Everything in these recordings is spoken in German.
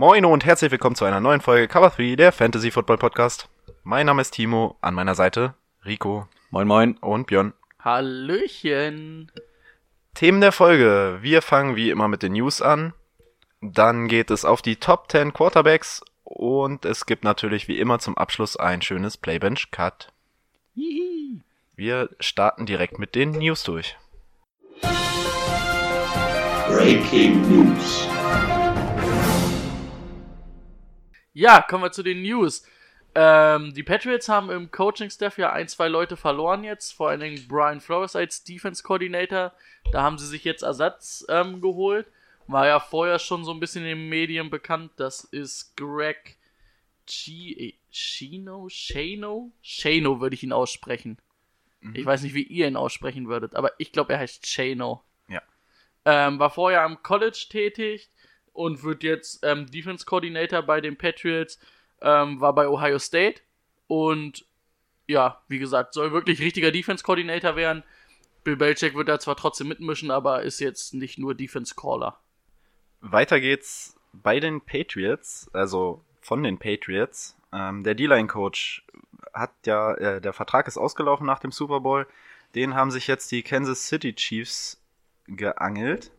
Moin und herzlich willkommen zu einer neuen Folge Cover 3, der Fantasy Football Podcast. Mein Name ist Timo, an meiner Seite Rico. Moin Moin. Und Björn. Hallöchen. Themen der Folge. Wir fangen wie immer mit den News an. Dann geht es auf die Top 10 Quarterbacks und es gibt natürlich wie immer zum Abschluss ein schönes Playbench Cut. Wir starten direkt mit den News durch. Breaking News. Ja, kommen wir zu den News. Ähm, die Patriots haben im Coaching-Staff ja ein, zwei Leute verloren jetzt, vor allen Dingen Brian Flores als Defense-Coordinator. Da haben sie sich jetzt Ersatz ähm, geholt. War ja vorher schon so ein bisschen in den Medien bekannt. Das ist Greg G Chino? Shano? Shano würde ich ihn aussprechen. Mhm. Ich weiß nicht, wie ihr ihn aussprechen würdet, aber ich glaube, er heißt Shano. Ja. Ähm, war vorher am College tätig und wird jetzt ähm, Defense Coordinator bei den Patriots. Ähm, war bei Ohio State und ja, wie gesagt, soll wirklich richtiger Defense Coordinator werden. Bill Belichick wird da zwar trotzdem mitmischen, aber ist jetzt nicht nur Defense Caller. Weiter geht's bei den Patriots, also von den Patriots. Ähm, der D-Line-Coach hat ja, äh, der Vertrag ist ausgelaufen nach dem Super Bowl. Den haben sich jetzt die Kansas City Chiefs geangelt.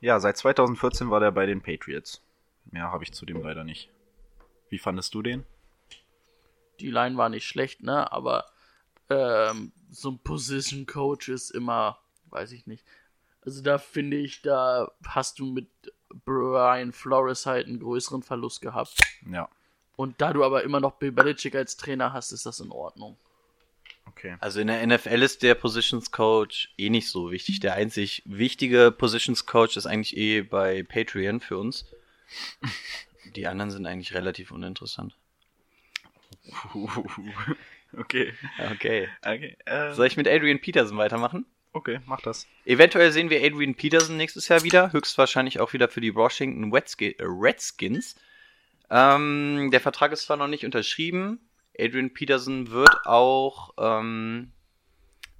Ja, seit 2014 war der bei den Patriots. Mehr habe ich zudem leider nicht. Wie fandest du den? Die Line war nicht schlecht, ne? Aber ähm, so ein Position Coach ist immer, weiß ich nicht. Also da finde ich, da hast du mit Brian Flores halt einen größeren Verlust gehabt. Ja. Und da du aber immer noch Bill Belichick als Trainer hast, ist das in Ordnung. Okay. Also in der NFL ist der Positions Coach eh nicht so wichtig. Der einzig wichtige Positions Coach ist eigentlich eh bei Patreon für uns. Die anderen sind eigentlich relativ uninteressant. okay. Okay. Okay. Äh, Soll ich mit Adrian Peterson weitermachen? okay, mach das. Eventuell sehen wir Adrian Peterson nächstes Jahr wieder. Höchstwahrscheinlich auch wieder für die Washington Redski- Redskins. Ähm, der Vertrag ist zwar noch nicht unterschrieben. Adrian Peterson wird auch ähm,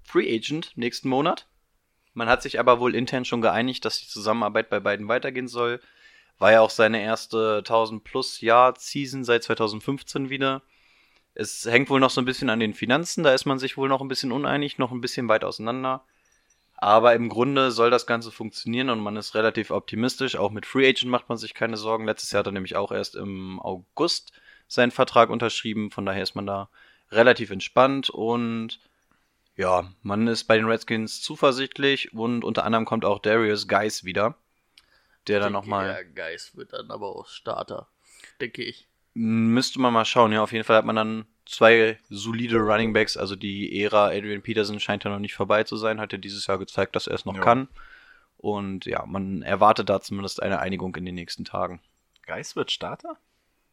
Free Agent nächsten Monat. Man hat sich aber wohl intern schon geeinigt, dass die Zusammenarbeit bei beiden weitergehen soll. War ja auch seine erste 1000 plus Jahr Season seit 2015 wieder. Es hängt wohl noch so ein bisschen an den Finanzen, da ist man sich wohl noch ein bisschen uneinig, noch ein bisschen weit auseinander. Aber im Grunde soll das Ganze funktionieren und man ist relativ optimistisch. Auch mit Free Agent macht man sich keine Sorgen. Letztes Jahr hat er nämlich auch erst im August seinen Vertrag unterschrieben. Von daher ist man da relativ entspannt und ja, man ist bei den Redskins zuversichtlich und unter anderem kommt auch Darius Geis wieder, der dann nochmal. Der Geist wird dann aber auch Starter, denke ich. Müsste man mal schauen, ja. Auf jeden Fall hat man dann zwei solide Running Backs. Also die Ära Adrian Peterson scheint ja noch nicht vorbei zu sein. Hat er dieses Jahr gezeigt, dass er es noch Ja. kann. Und ja, man erwartet da zumindest eine Einigung in den nächsten Tagen. Geist wird Starter?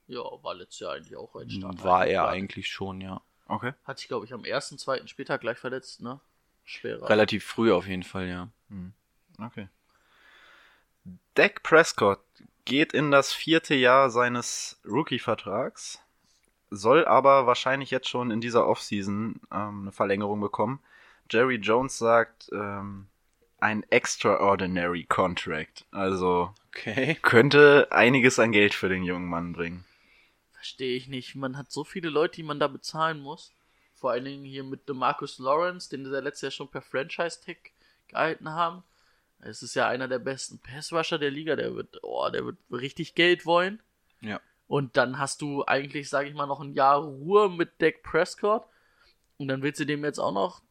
Ja, war letztes Jahr eigentlich auch ein Starter. War er eigentlich schon, ja. Okay. Hat sich, glaube ich, am ersten, zweiten Spieltag gleich verletzt, ne? Schwerer. Relativ früh auf jeden Fall, ja. Okay. Dak Prescott geht in das vierte Jahr seines Rookie-Vertrags, soll aber wahrscheinlich jetzt schon in dieser Offseason ähm, eine Verlängerung bekommen. Jerry Jones sagt, ähm, ein extraordinary Contract. Also Okay. könnte einiges an Geld für den jungen Mann bringen. Verstehe ich nicht. Man hat so viele Leute, die man da bezahlen muss. Vor allen Dingen hier mit DeMarcus Lawrence, den sie letztes Jahr schon per Franchise-Tag gehalten haben. Es ist ja einer der besten Passrusher der Liga. Der wird, oh, der wird richtig Geld wollen. Ja. Und dann hast du eigentlich, sage ich mal, noch ein Jahr Ruhe mit Dak Prescott. Und dann willst du dem jetzt auch noch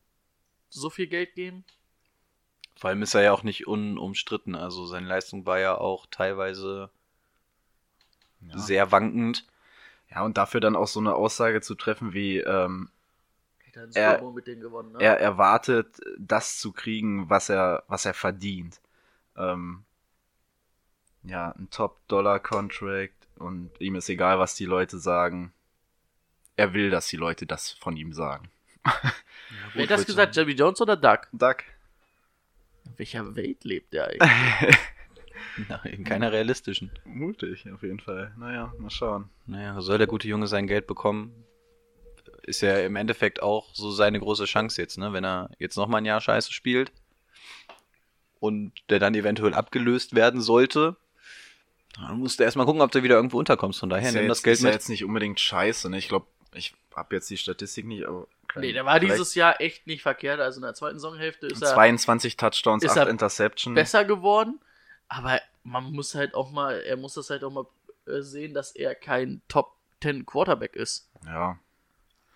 so viel Geld geben? Vor allem ist er ja auch nicht unumstritten. Also seine Leistung war ja auch teilweise Ja. sehr wankend. Ja, und dafür dann auch so eine Aussage zu treffen wie, ähm, er Er- gewonnen, ne? er erwartet, das zu kriegen, was er, was er verdient. Ähm, ja, ein Top-Dollar-Contract und ihm ist egal, was die Leute sagen. Er will, dass die Leute das von ihm sagen. Wer hat das gesagt? Jerry Jones oder Doug? Doug. In welcher Welt lebt der eigentlich? In keiner realistischen. Mutig, auf jeden Fall. Naja, mal schauen. Naja, soll der gute Junge sein Geld bekommen? Ist ja im Endeffekt auch so seine große Chance jetzt, ne? Wenn er jetzt nochmal ein Jahr scheiße spielt und der dann eventuell abgelöst werden sollte, dann musst du erstmal gucken, ob du wieder irgendwo unterkommst. Von daher ist ja nimm jetzt, das Geld ist ja mit. jetzt nicht unbedingt scheiße, ne? Ich glaube, ich habe jetzt die Statistik nicht, aber. nee, der war vielleicht dieses Jahr echt nicht verkehrt. Also in der zweiten Saisonhälfte ist er 22 Touchdowns, ist 8 er Interception. besser geworden. Aber man muss halt auch mal, er muss das halt auch mal äh, sehen, dass er kein Top 10 Quarterback ist. Ja.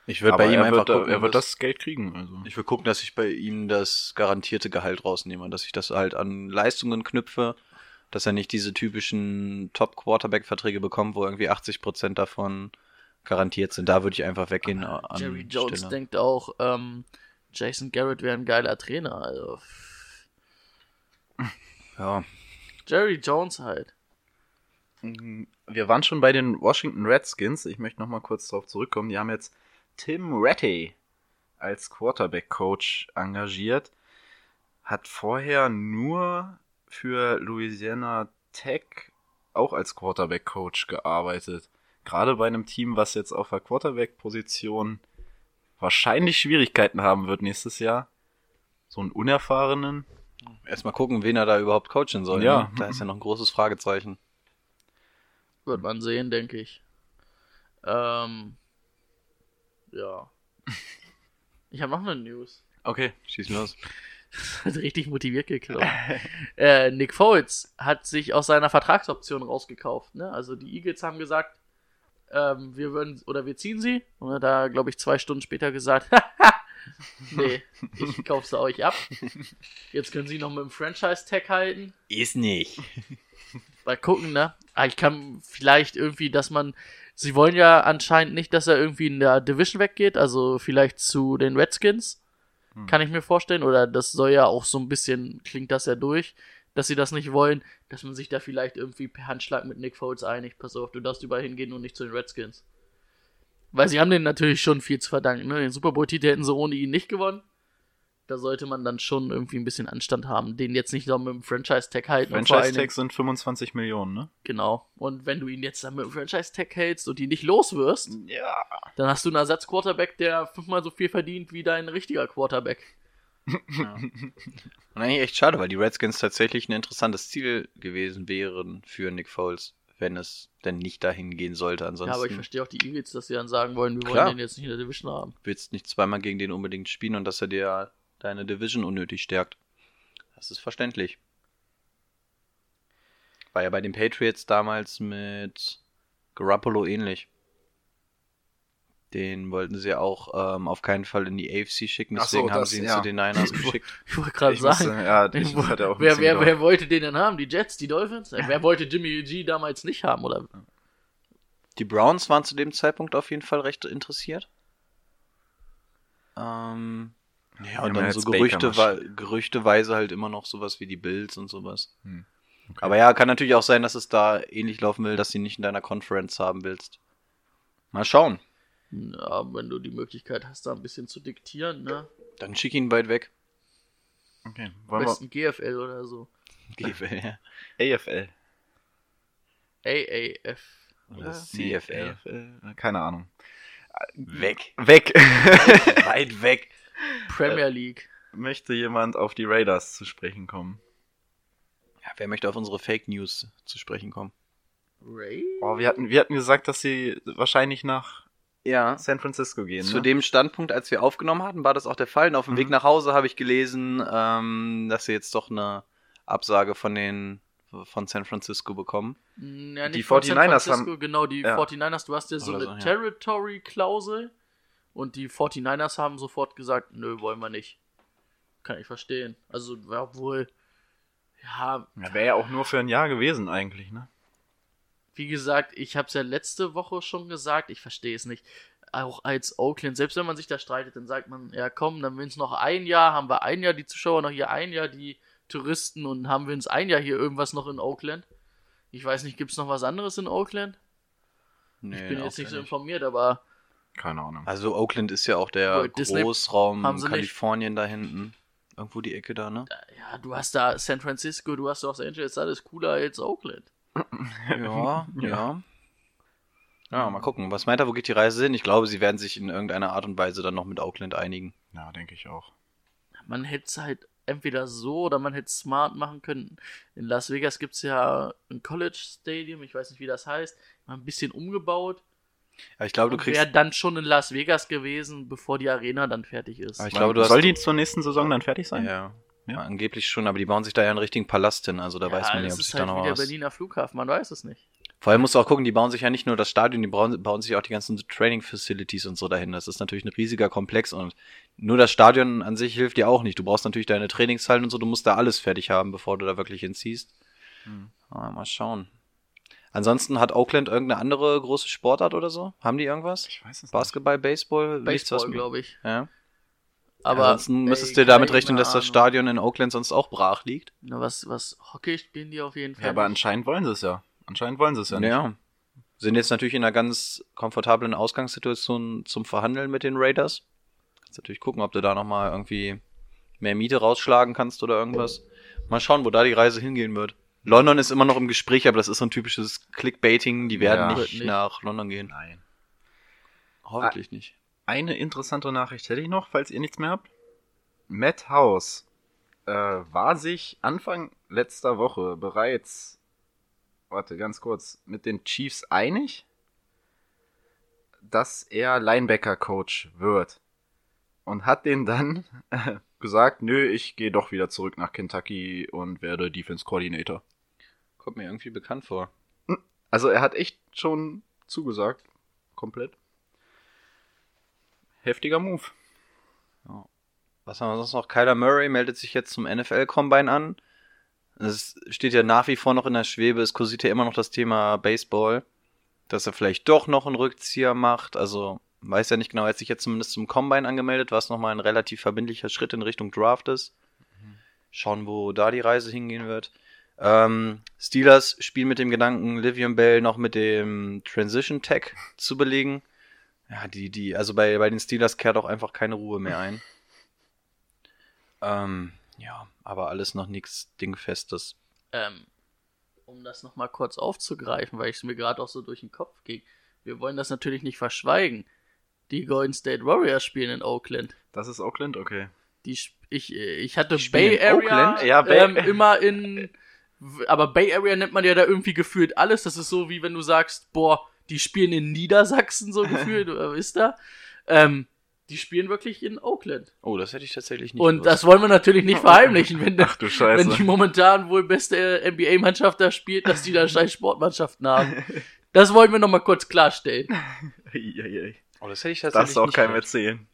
Ich würde Aber bei ihm er einfach wird, gucken, er wird dass- das Geld kriegen. Also. Ich will gucken, dass ich bei ihm das garantierte Gehalt rausnehme und dass ich das halt an Leistungen knüpfe, dass er nicht diese typischen Top-Quarterback-Verträge bekommt, wo irgendwie 80% davon garantiert sind. Da würde ich einfach weggehen. an Jerry Jones Stelle. denkt auch, ähm, Jason Garrett wäre ein geiler Trainer. Also Ja, Jerry Jones halt. Wir waren schon bei den Washington Redskins. Ich möchte noch mal kurz darauf zurückkommen. Die haben jetzt Tim Rattay als Quarterback-Coach engagiert. Hat vorher nur für Louisiana Tech auch als Quarterback-Coach gearbeitet. Gerade bei einem Team, was jetzt auf der Quarterback-Position wahrscheinlich Schwierigkeiten haben wird nächstes Jahr. So einen unerfahrenen. Erstmal gucken, wen er da überhaupt coachen soll. Ja. Ne? Da ist ja noch ein großes Fragezeichen. Wird man sehen, denke ich. Ähm, ja. Ich habe noch eine News. Okay, schieß los. Hat richtig motiviert geklappt. äh, Nick Foles hat sich aus seiner Vertragsoption rausgekauft. Ne? Also die Eagles haben gesagt, ähm, wir würden oder wir ziehen sie. Und er hat da, glaube ich, zwei Stunden später gesagt, nee, ich kaufe sie euch ab. Jetzt können sie noch mit dem Franchise-Tag halten. Ist nicht. Mal gucken, ne? Ah, ich kann vielleicht irgendwie, dass man. Sie wollen ja anscheinend nicht, dass er irgendwie in der Division weggeht, also vielleicht zu den Redskins. Kann ich mir vorstellen. Oder das soll ja auch so ein bisschen, klingt das ja durch, dass sie das nicht wollen, dass man sich da vielleicht irgendwie per Handschlag mit Nick Foles einigt. Pass auf, du darfst überall hingehen und nicht zu den Redskins. Weil sie haben denen natürlich schon viel zu verdanken, ne? Den Super Bowl-Titel hätten sie ohne ihn nicht gewonnen. Da sollte man dann schon irgendwie ein bisschen Anstand haben, den jetzt nicht noch mit dem Franchise-Tag halten. Franchise-Tags sind 25 Millionen, ne? Genau. Und wenn du ihn jetzt dann mit dem Franchise-Tag hältst und ihn nicht los wirst, Ja. dann hast du einen Ersatz-Quarterback, der fünfmal so viel verdient wie dein richtiger Quarterback. Und eigentlich echt schade, weil die Redskins tatsächlich ein interessantes Ziel gewesen wären für Nick Foles, wenn es denn nicht dahin gehen sollte. Ansonsten ja, aber ich verstehe auch die Eagles, dass sie dann sagen wollen, wir Klar. wollen den jetzt nicht in der Division haben. willst nicht zweimal gegen den unbedingt spielen und dass er dir deine Division unnötig stärkt. Das ist verständlich. War ja bei den Patriots damals mit Garoppolo ähnlich. Den wollten sie auch ähm, auf keinen Fall in die AFC schicken, Ach so, deswegen haben das, sie ihn ja. zu den Niners geschickt. Ich wollte gerade Ich sagen, ja, ich hatte auch wer, wer, wer wollte den denn haben? Die Jets, die Dolphins? Äh, Wer wollte Jimmy G damals nicht haben? Oder? Die Browns waren zu dem Zeitpunkt auf jeden Fall recht interessiert. Ähm, ja, und dann so Gerüchte, gerüchteweise halt immer noch sowas wie die Bills und sowas. Hm, okay. Aber ja, kann natürlich auch sein, dass es da ähnlich laufen will, dass ihn nicht in deiner Conference haben willst. Mal schauen. Ja, wenn du die Möglichkeit hast, da ein bisschen zu diktieren, ne? Dann schick ihn weit weg. Okay, Am besten GFL oder so. GFL. wir AFL. AAF. Oder Nee, CFL. AFL, keine Ahnung. Weg. Weg. weit weg. Premier League. Möchte jemand auf die Raiders zu sprechen kommen? Ja, wer möchte auf unsere Fake News zu sprechen kommen? Ray? Oh, wir hatten, wir hatten gesagt, dass sie wahrscheinlich nach Ja. San Francisco gehen. Zu ne? dem Standpunkt, als wir aufgenommen hatten, war das auch der Fall. Und auf dem Mhm. Weg nach Hause habe ich gelesen, ähm, dass sie jetzt doch eine Absage von den von San Francisco bekommen. Mm, Ja, Die nicht von San 49ers Francisco, haben- Genau, die Ja. 49ers, du hast ja so Oder eine so, ja. Territory-Klausel und die 49ers haben sofort gesagt, nö, wollen wir nicht. Kann ich verstehen. Also, ja, obwohl, ja, Ja, Wäre ja auch nur für ein Jahr gewesen eigentlich, ne? Wie gesagt, ich habe es ja letzte Woche schon gesagt, ich verstehe es nicht. Auch als Oakland, selbst wenn man sich da streitet, dann sagt man, ja komm, dann wenn es noch ein Jahr, haben wir ein Jahr die Zuschauer noch hier, ein Jahr die Touristen und haben wir uns ein Jahr hier irgendwas noch in Oakland. Ich weiß nicht, gibt's noch was anderes in Oakland? Nee, ich bin jetzt nicht so informiert, aber Keine Ahnung. Also Oakland ist ja auch der Disney Großraum haben sie nicht. Kalifornien da hinten. Irgendwo die Ecke da, ne? ja, du hast da San Francisco, du hast Los Angeles, alles cooler als Oakland. Ja, ja. Ja, mal gucken. Was meint er, wo geht die Reise hin? Ich glaube, sie werden sich in irgendeiner Art und Weise dann noch mit Oakland einigen. Ja, denke ich auch. Man hätte es halt entweder so oder man hätte es smart machen können. In Las Vegas gibt's ja ein College Stadium, ich weiß nicht, wie das heißt, mal ein bisschen umgebaut. Aber ich glaube, du kriegst. Wäre dann schon in Las Vegas gewesen, bevor die Arena dann fertig ist. Aber ich glaube, du hast. Soll die zur nächsten Saison dann fertig sein? ja. Ja. Angeblich schon, aber die bauen sich da ja einen richtigen Palast hin, also da weiß man nicht, ob ist sich halt da noch wie der was. Berliner Flughafen, man weiß es nicht. Vor allem musst du auch gucken, die bauen sich ja nicht nur das Stadion, die bauen, bauen sich auch die ganzen Training Facilities und so dahin. Das ist natürlich ein riesiger Komplex und nur das Stadion an sich hilft dir auch nicht. Du brauchst natürlich deine Trainingshallen und so, du musst da alles fertig haben, bevor du da wirklich hinziehst. Hm. Ah, mal schauen. Ansonsten hat Oakland irgendeine andere große Sportart oder so? Haben die irgendwas? Ich weiß es Basketball, Baseball? nichts, was- Baseball, glaube ich. Ja. Aber Ansonsten müsstest du damit rechnen, dass das. Stadion in Oakland sonst auch brach liegt. Na, was, was Hockey spielen die auf jeden. Fall. Ja, aber nicht. anscheinend wollen sie es ja. Anscheinend wollen sie es ja nicht. Ja. Sind jetzt natürlich in einer ganz komfortablen Ausgangssituation zum Verhandeln mit den Raiders. Kannst natürlich gucken, ob du da nochmal irgendwie mehr Miete rausschlagen kannst oder irgendwas. Mal schauen, wo da die Reise hingehen wird. London ist immer noch im Gespräch, aber das ist so ein typisches Clickbaiting. Die werden Ja. nicht, nicht. nach London gehen. Nein. Hoffentlich nicht. Eine interessante Nachricht hätte ich noch, falls ihr nichts mehr habt. Matt House äh, war sich Anfang letzter Woche bereits, warte ganz kurz, mit den Chiefs einig, dass er Linebacker-Coach wird. Und hat den dann äh, gesagt, nö, ich gehe doch wieder zurück nach Kentucky und werde Defense Coordinator. Kommt mir irgendwie bekannt vor. Also er hat echt schon zugesagt. Komplett. Heftiger Move. Was haben wir sonst noch? Kyler Murray meldet sich jetzt zum NFL-Combine an. Es steht ja nach wie vor noch in der Schwebe. Es kursiert ja immer noch das Thema Baseball. Dass er vielleicht doch noch einen Rückzieher macht. Also weiß ja nicht genau. Er hat sich jetzt zumindest zum Combine angemeldet, was nochmal ein relativ verbindlicher Schritt in Richtung Draft ist. Schauen, wo da die Reise hingehen wird. Ähm, Steelers spielen mit dem Gedanken, Livium Bell noch mit dem Transition Tag zu belegen. Ja, die, die, also bei, bei den Steelers kehrt auch einfach keine Ruhe mehr ein. Ähm, ja, aber alles noch nichts Dingfestes. ähm, um das nochmal kurz aufzugreifen, weil es mir gerade auch so durch den Kopf ging. Wir wollen das natürlich nicht verschweigen. Die Golden State Warriors spielen in Oakland. Das ist Oakland, okay. Die, ich, ich hatte spielen Bay Area Oakland? Ja, Bay- ähm, immer in. Aber Bay Area nennt man ja da irgendwie gefühlt alles. Das ist so wie wenn du sagst, boah, die spielen in Niedersachsen so gefühlt, oder wisst ihr? Ähm, die spielen wirklich in Oakland. Oh, das hätte ich tatsächlich nicht Und gewusst. das wollen wir natürlich nicht verheimlichen, wenn, Ach du Scheiße. wenn die momentan wohl beste NBA-Mannschaft da spielt, dass die da scheiß Sportmannschaften haben. Das wollen wir nochmal kurz klarstellen. Oh, das hätte ich tatsächlich Darfst du auch keinem erzählen.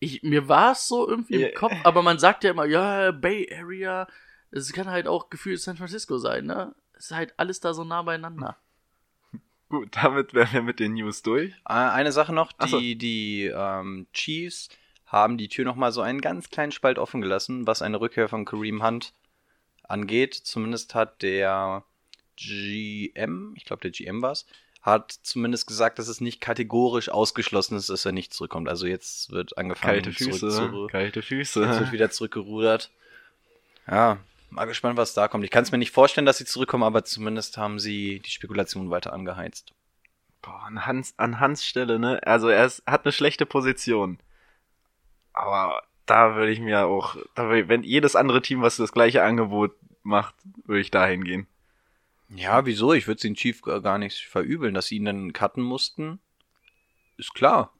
Ich, mir war es so irgendwie Ja. im Kopf, aber man sagt ja immer, ja, Bay Area, es kann halt auch gefühlt San Francisco sein, ne? Es ist halt alles da so nah beieinander. Gut, damit wären wir mit den News durch. Äh, Eine Sache noch, Ach so. die, die ähm, Chiefs haben die Tür nochmal so einen ganz kleinen Spalt offen gelassen, was eine Rückkehr von Kareem Hunt angeht. Zumindest hat der GM, ich glaube der GM war es, hat zumindest gesagt, dass es nicht kategorisch ausgeschlossen ist, dass er nicht zurückkommt. Also jetzt wird angefangen, Kalte zurück Füße. Kalte Jetzt wird Füße. wieder zurückgerudert. Ja, mal gespannt, was da kommt. Ich kann es mir nicht vorstellen, dass sie zurückkommen, aber zumindest haben sie die Spekulation weiter angeheizt. Boah, an Hans, an Hans Stelle, ne? Also er ist, hat eine schlechte Position. Aber da würde ich mir auch, würde, wenn jedes andere Team, was das gleiche Angebot macht, würde ich da hingehen. Ja, wieso? Ich würde den Chief gar gar nicht verübeln, dass sie ihn dann cutten mussten. Ist klar.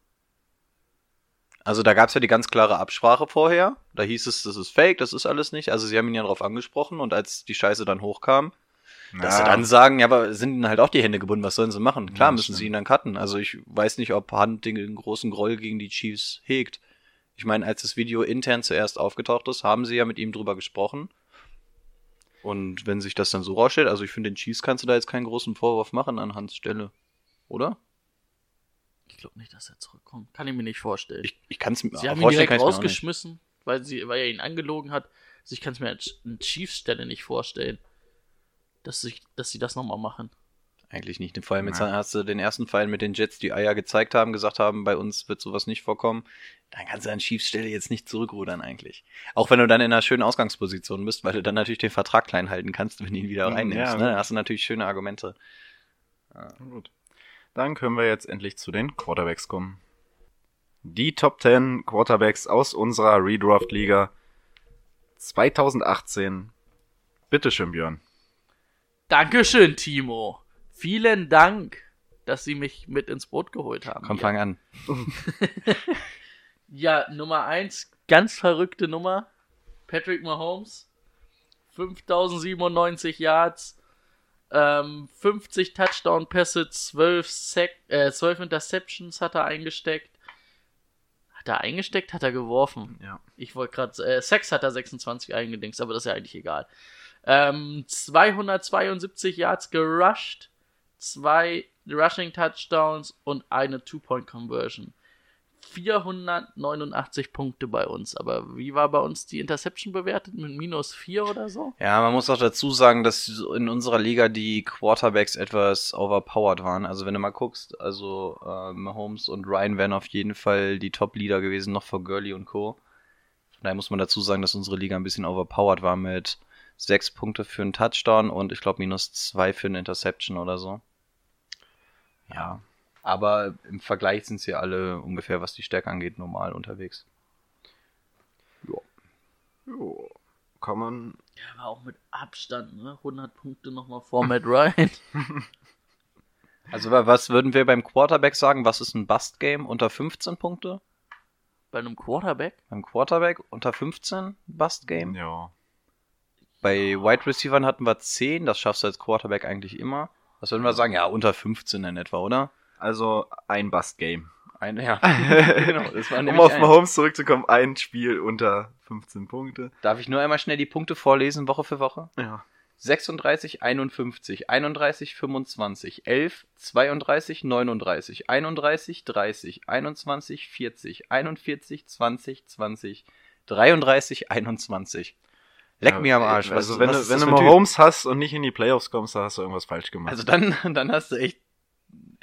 Also da gab es ja die ganz klare Absprache vorher. Da hieß es, das ist fake, das ist alles nicht. Also sie haben ihn ja darauf angesprochen und als die Scheiße dann hochkam, dass sie dann sagen, ja, aber sind ihnen halt auch die Hände gebunden, was sollen sie machen? Klar Ja, müssen stimmt. sie ihn dann cutten. Also ich weiß nicht, ob Hunt den großen Groll gegen die Chiefs hegt. Ich meine, als das Video intern zuerst aufgetaucht ist, haben sie ja mit ihm drüber gesprochen. Und wenn sich das dann so rausstellt, also ich finde, den Chiefs kannst du da jetzt keinen großen Vorwurf machen an Hans Stelle. Oder? Ich glaube nicht, dass er zurückkommt. Kann ich mir nicht vorstellen. Ich, ich kann es mir Sie haben ihn direkt rausgeschmissen, weil, sie, weil er ihn angelogen hat. Also ich kann es mir als eine Chiefs-Stelle nicht vorstellen. dass, sich, dass sie das nochmal machen. Eigentlich nicht. Vor allem jetzt Ja. hast du den ersten Fall mit den Jets, die Eier gezeigt haben, gesagt haben, bei uns wird sowas nicht vorkommen. Dann kannst du an Chiefs Stelle jetzt nicht zurückrudern eigentlich. Auch wenn du dann in einer schönen Ausgangsposition bist, weil du dann natürlich den Vertrag klein halten kannst, wenn du ihn wieder Ja, reinnimmst. ne? gut. Dann hast du natürlich schöne Argumente. Gut. Dann können wir jetzt endlich zu den Quarterbacks kommen. Die Top 10 Quarterbacks aus unserer Redraft-Liga 2018. Bitteschön, Björn. Dankeschön, Timo. Vielen Dank, dass Sie mich mit ins Boot geholt haben. Komm, hier. fang an. Ja, Nummer eins, ganz verrückte Nummer. Patrick Mahomes. 5097 Yards, ähm, 50 Touchdown-Pässe, 12, Sack, äh, 12 Interceptions hat er eingesteckt. Hat er eingesteckt? Hat er geworfen? Ja. Ich wollte gerade, äh, Sex hat er 26 eingedingst, aber das ist ja eigentlich egal. Ähm, 272 Yards gerusht, zwei Rushing Touchdowns und eine Two-Point-Conversion. 489 Punkte bei uns. Aber wie war bei uns die Interception bewertet? Mit minus 4 oder so? Ja, man muss auch dazu sagen, dass in unserer Liga die Quarterbacks etwas overpowered waren. Also wenn du mal guckst, also äh, Mahomes und Ryan wären auf jeden Fall die Top-Leader gewesen, noch vor Gurley und Co. Von daher muss man dazu sagen, dass unsere Liga ein bisschen overpowered war mit sechs Punkte für einen Touchdown und ich glaube minus zwei für eine Interception oder so. Ja. Aber im Vergleich sind sie alle ungefähr, was die Stärke angeht, normal unterwegs. Jo. Kommen. Ja, war auch mit Abstand, ne? 100 Punkte nochmal vor Matt Ryan. Also wa- was würden wir beim Quarterback sagen? Was ist ein Bust-Game? Unter 15 Punkte? Bei einem Quarterback? Beim Quarterback unter 15 Bust-Game? Ja. Bei Wide Receivern hatten wir 10, das schaffst du als Quarterback eigentlich immer. Was würden wir sagen? Ja, unter 15 in etwa, oder? Also ein Bust-Game. Ein, ja. genau, das war Um auf ein. Mahomes zurückzukommen, ein Spiel unter 15 Punkte. Darf ich nur einmal schnell die Punkte vorlesen, Woche für Woche? Ja. 36, 51, 31, 25, 11, 32, 39, 31, 30, 21, 40, 41, 20, 20, 33, 21. Leck Ja, mir am Arsch. Was- Also wenn was du, wenn du Typ? Mahomes hast und nicht in die Playoffs kommst, dann hast du irgendwas falsch gemacht. Also dann, dann hast du echt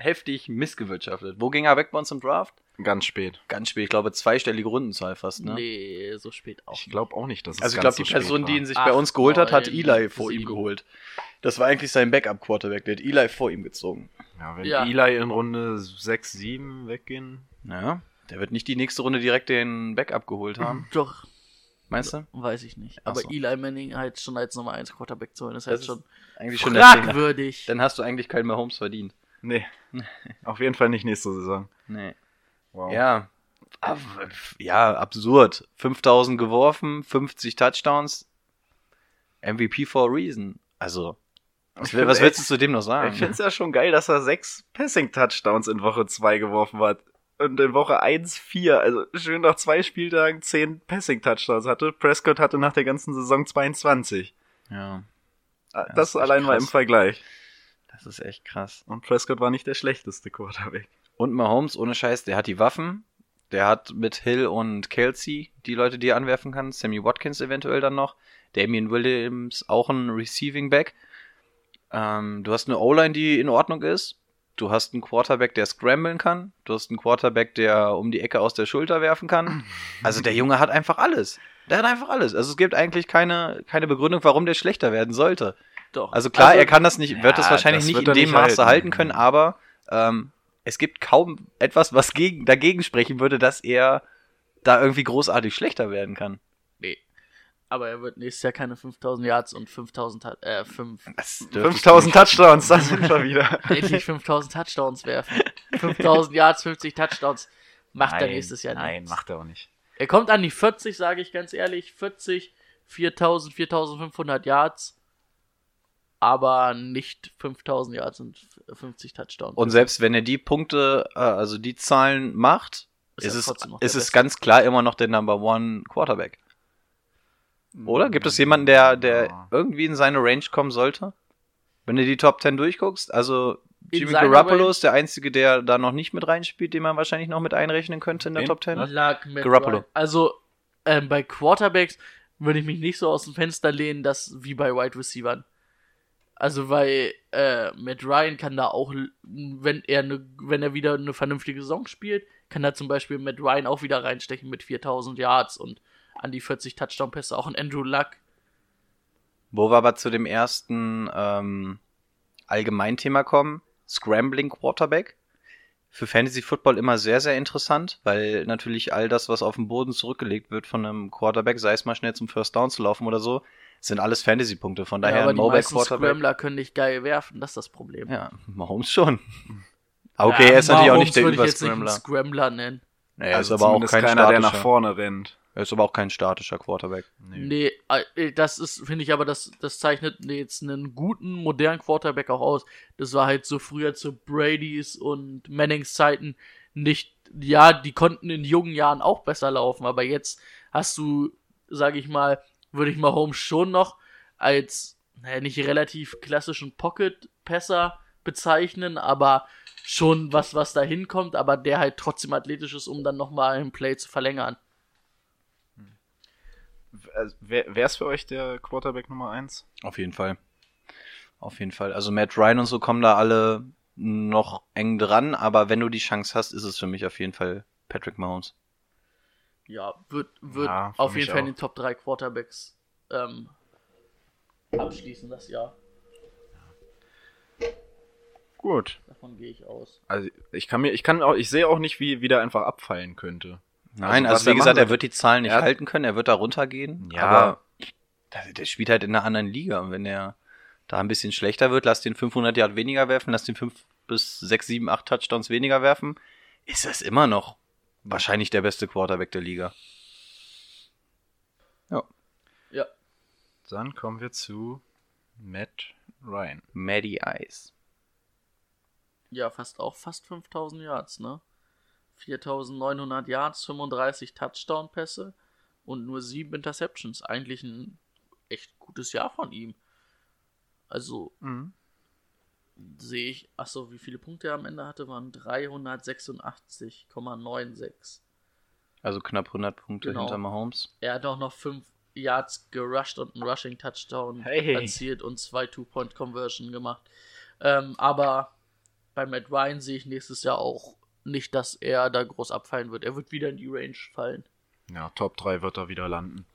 heftig missgewirtschaftet. Wo ging er weg bei uns im Draft? ganz spät. Ganz spät, ich glaube zweistellige Rundenzahl fast, ne? Nee, so spät auch. Ich glaube auch nicht, dass es Also ich glaube, die so Person, die ihn sich Acht, bei uns geholt hat, hat Eli vor ihm sieben. geholt. Das war eigentlich sein Backup-Quarterback, der hat Eli vor ihm gezogen. Ja, wenn Ja. Eli in Runde 6, 7 weggehen. Ja, der wird nicht die nächste Runde direkt den Backup geholt haben, Doch, meinst du? weiß ich nicht. Ach Aber so. Eli Manning halt schon als Nummer 1 Quarterback zu holen, ist Das halt ist schon Eigentlich schon fragwürdig. Dann hast du eigentlich keinen Mahomes verdient. Nee. Auf jeden Fall nicht nächste Saison. Nee. Wow. Ja. Ab- Ja, absurd. 5000 geworfen, 50 Touchdowns. MVP for a reason. Also, was, will, was willst du zu dem noch sagen? Ich finde es ja schon geil, dass er sechs Passing-Touchdowns in Woche 2 geworfen hat. Und in Woche 1 vier. Also schön nach zwei Spieltagen zehn Passing-Touchdowns hatte. Prescott hatte nach der ganzen Saison 22. ja, Ah, das das echt allein war krass. im Vergleich. Das ist echt krass. Und Prescott war nicht der schlechteste Quarterback. Und Mahomes, ohne Scheiß, der hat die Waffen. Der hat mit Hill und Kelsey die Leute, die er anwerfen kann. Sammy Watkins eventuell dann noch. Damian Williams auch ein Receiving Back. Ähm, du hast eine O-Line, die in Ordnung ist. Du hast einen Quarterback, der scramblen kann. Du hast einen Quarterback, der um die Ecke aus der Schulter werfen kann. Also der Junge hat einfach alles. Der hat einfach alles. Also es gibt eigentlich keine, keine Begründung, warum der schlechter werden sollte. Doch. Also klar, er kann das nicht, wird das ja, wahrscheinlich das nicht in dem nicht Maße halten. halten können, aber ähm, es gibt kaum etwas, was gegen, dagegen sprechen würde, dass er da irgendwie großartig schlechter werden kann. Nee. Aber er wird nächstes Jahr keine 5000 Yards und 5000, Tou- äh, 5, Das dürftest 5000 du nicht- Touchdowns, da sind wir wieder. endlich 5000 Touchdowns werfen. 5000 Yards, 50 Touchdowns. Macht er nächstes Jahr Nein, nicht. macht er auch nicht. Er kommt an die 40, sage ich ganz ehrlich. 40, 4000, 4500 Yards. Aber nicht 5000 Yards und 50 Touchdowns. Und selbst wenn er die Punkte, äh, also die Zahlen macht, Ist ist, es, ist es ganz klar immer noch der Number One Quarterback. Oder? Gibt es jemanden, der, der Ja. irgendwie in seine Range kommen sollte? Wenn du die Top 10 durchguckst, also Jimmy Garoppolo ist der Einzige, der da noch nicht mit reinspielt, den man wahrscheinlich noch mit einrechnen könnte in der Wen? Top 10. lag mit Garoppolo. Ryan. Also ähm, bei Quarterbacks würde ich mich nicht so aus dem Fenster lehnen, dass wie bei Wide Receivern. Also weil äh, Matt Ryan kann da auch, wenn er ne, wenn er wieder eine vernünftige Saison spielt, kann da zum Beispiel Matt Ryan auch wieder reinstechen mit 4000 Yards und an die 40 Touchdown-Pässe. Auch ein Andrew Luck. Wo wir aber zu dem ersten ähm, Allgemeinthema kommen, Scrambling Quarterback. Für Fantasy Football immer sehr, sehr interessant, weil natürlich all das, was auf dem Boden zurückgelegt wird von einem Quarterback, sei es mal schnell zum First Down zu laufen oder so, sind alles Fantasy-Punkte. Von daher ja, aber die Mobile meisten. Scrambler können nicht geil werfen, das ist das Problem. Ja, Mahomes schon. Okay, Ja, er ist natürlich auch nicht der würde ich jetzt nicht einen Überscrambler. Scrambler nennen. Naja, also ist aber auch kein keiner, der nach vorne rennt. Er ist aber auch kein statischer Quarterback. Nee, äh, das ist, finde ich aber, das, das zeichnet jetzt einen guten, modernen Quarterback auch aus. Das war halt so früher zu Bradys und Mannings Zeiten nicht, ja, die konnten in jungen Jahren auch besser laufen, aber jetzt hast du, sage ich mal, würde ich mal Holmes schon noch als, naja, nicht relativ klassischen Pocket-Passer bezeichnen, aber schon was, was da hinkommt, aber der halt trotzdem athletisch ist, um dann nochmal ein Play zu verlängern. Also, wer, wer ist für euch der Quarterback Nummer 1? Auf jeden Fall. Auf jeden Fall. Also Matt Ryan und so kommen da alle noch eng dran, aber wenn du die Chance hast, ist es für mich auf jeden Fall Patrick Mahomes. Ja, wird, wird Ja, auf jeden Fall in den Top 3 Quarterbacks ähm, abschließen das Jahr. Gut. Davon gehe ich aus. Also ich kann mir, ich kann auch, ich sehe auch nicht, wie, wie der einfach abfallen könnte. Nein, Also, also, wie gesagt, er wird die Zahlen nicht Er halten können, er wird da runtergehen, Ja. aber der, der spielt halt in einer anderen Liga und wenn er da ein bisschen schlechter wird, lass den 500 Yard weniger werfen, lass den 5 bis 6, 7, 8 Touchdowns weniger werfen, ist das immer noch wahrscheinlich der beste Quarterback der Liga. Ja. Dann kommen wir zu Matt Ryan. Maddie Ice. Ja, fast auch fast 5000 Yards, ne? 4900 Yards, 35 Touchdown-Pässe und nur 7 Interceptions. Eigentlich ein echt gutes Jahr von ihm. Also Mhm. Sehe ich, achso, wie viele Punkte er am Ende hatte, waren 386,96. Also knapp 100 Punkte Genau. hinter Mahomes. Er hat auch noch 5 Yards gerusht und einen Rushing-Touchdown Hey. erzielt und zwei Two-Point-Conversion gemacht. Ähm, aber bei Matt Ryan sehe ich nächstes Jahr auch nicht, dass er da groß abfallen wird. Er wird wieder in die Range fallen. Ja, Top 3 wird er wieder landen.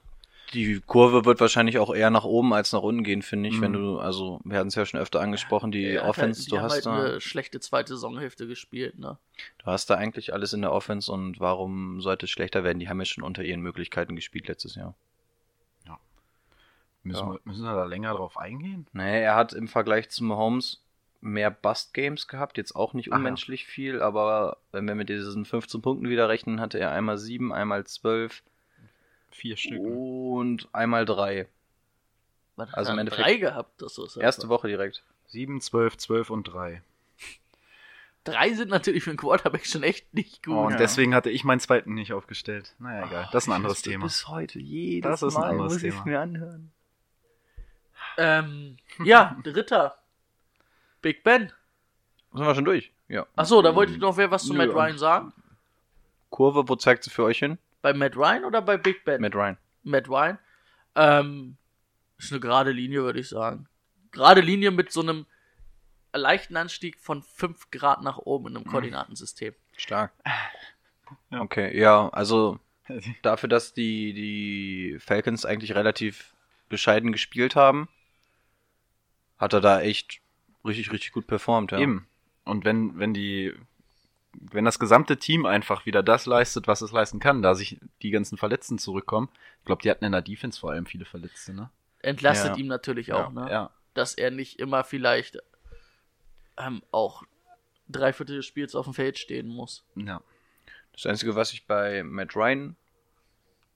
Die Kurve wird wahrscheinlich auch eher nach oben als nach unten gehen, finde ich, Mhm. wenn du, also wir hatten es ja schon öfter angesprochen, die hat Offense, die du hast halt da, eine schlechte zweite Saisonhälfte gespielt, ne? du hast da eigentlich alles in der Offense und warum sollte es schlechter werden? Die haben ja schon unter ihren Möglichkeiten gespielt letztes Jahr. Müssen, Ja. wir, müssen wir da länger drauf eingehen? Nee, er hat im Vergleich zu Mahomes mehr Bust-Games gehabt, jetzt auch nicht ja. unmenschlich viel, aber wenn wir mit diesen 15 Punkten wieder rechnen, hatte er einmal 7, einmal 12 Vier Stück. Oh. und einmal 3. Was hat Also er im Endeffekt- drei gehabt? Das ist Erste Woche direkt. 7, 12, 12 und 3. Drei sind natürlich für einen Quarterback schon echt nicht gut. Oh, und ja. deswegen hatte ich meinen zweiten nicht aufgestellt. Naja, egal. Das ist ein anderes Thema. Bis heute, jedes Das ist ein Mal anderes muss ich Thema. mir anhören. Ähm, ja, dritter. Big Ben. Sind wir schon durch? Ja. Achso, da wollte ich noch wer was zu Nö, Matt Ryan sagen. Kurve, wo zeigt sie für euch hin? Bei Matt Ryan oder bei Big Ben? Matt Ryan. Matt Ryan. Ähm, ist eine gerade Linie, würde ich sagen. Gerade Linie mit so einem leichten Anstieg von 5 Grad nach oben in einem Koordinatensystem. Stark. Ja. Okay, ja, also dafür, dass die, die Falcons eigentlich relativ bescheiden gespielt haben, hat er da echt richtig, richtig gut performt, ja. Eben. Und wenn, wenn die, wenn das gesamte Team einfach wieder das leistet, was es leisten kann, da sich die ganzen Verletzten zurückkommen. Ich glaube, die hatten in der Defense vor allem viele Verletzte, ne? Entlastet Ja. ihm natürlich auch, ne? Ja. Dass er nicht immer vielleicht ähm, auch drei Viertel des Spiels auf dem Feld stehen muss. Ja. Das Einzige, was ich bei Matt Ryan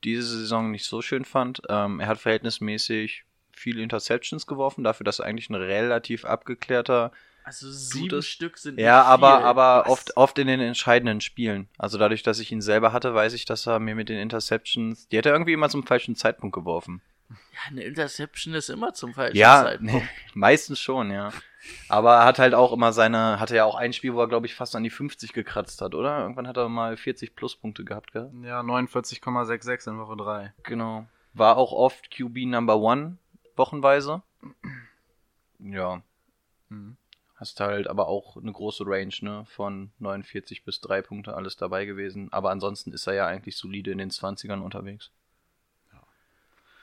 diese Saison nicht so schön fand, ähm, er hat verhältnismäßig viele Interceptions geworfen, dafür, dass er eigentlich ein relativ abgeklärter Also sieben das- Stück sind Ja, nicht aber, viel. aber Was? oft, oft in den entscheidenden Spielen. Also dadurch, dass ich ihn selber hatte, weiß ich, dass er mir mit den Interceptions, die hat er irgendwie immer zum falschen Zeitpunkt geworfen. Ja, eine Interception ist immer zum falschen Ja, Zeitpunkt. meistens schon, ja. Aber er hat halt auch immer seine, hatte ja auch ein Spiel, wo er, glaube ich, fast an die 50 gekratzt hat, oder? Irgendwann hat er mal 40 Pluspunkte gehabt, gell? Ja, 49,66 in Woche 3. Genau. War auch oft QB Number One, wochenweise. Ja. Mhm. Hast halt aber auch eine große Range, ne? Von 49 bis 3 Punkte, alles dabei gewesen. Aber ansonsten ist er ja eigentlich solide in den 20ern unterwegs.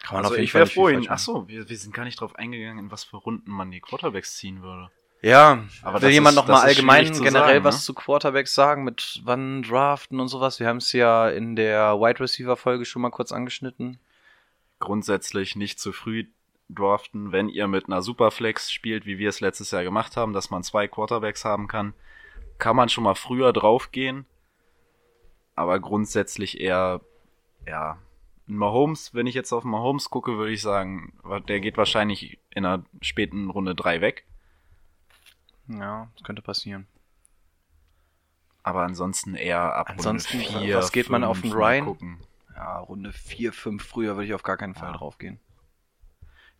Kann man Also auf jeden ich Fall machen. achso, wir, wir sind gar nicht drauf eingegangen, in was für Runden man die Quarterbacks ziehen würde. Ja, Aber will das jemand ist- noch das mal ist allgemein generell sagen, was ne? zu Quarterbacks sagen, mit wann draften und sowas? Wir haben es ja in der Wide Receiver Folge schon mal kurz angeschnitten. Grundsätzlich nicht zu früh draften, wenn ihr mit einer Superflex spielt, wie wir es letztes Jahr gemacht haben, dass man zwei Quarterbacks haben kann, kann man schon mal früher draufgehen. Aber grundsätzlich eher, ja, Mahomes, wenn ich jetzt auf Mahomes gucke, würde ich sagen, der geht wahrscheinlich in einer späten Runde drei weg. Ja, das könnte passieren. Aber ansonsten eher ab Ansonsten, Runde 4, was geht man auf den Ryan? gucken. Ja, Runde 4, 5 früher würde ich auf gar keinen Fall Ja. draufgehen.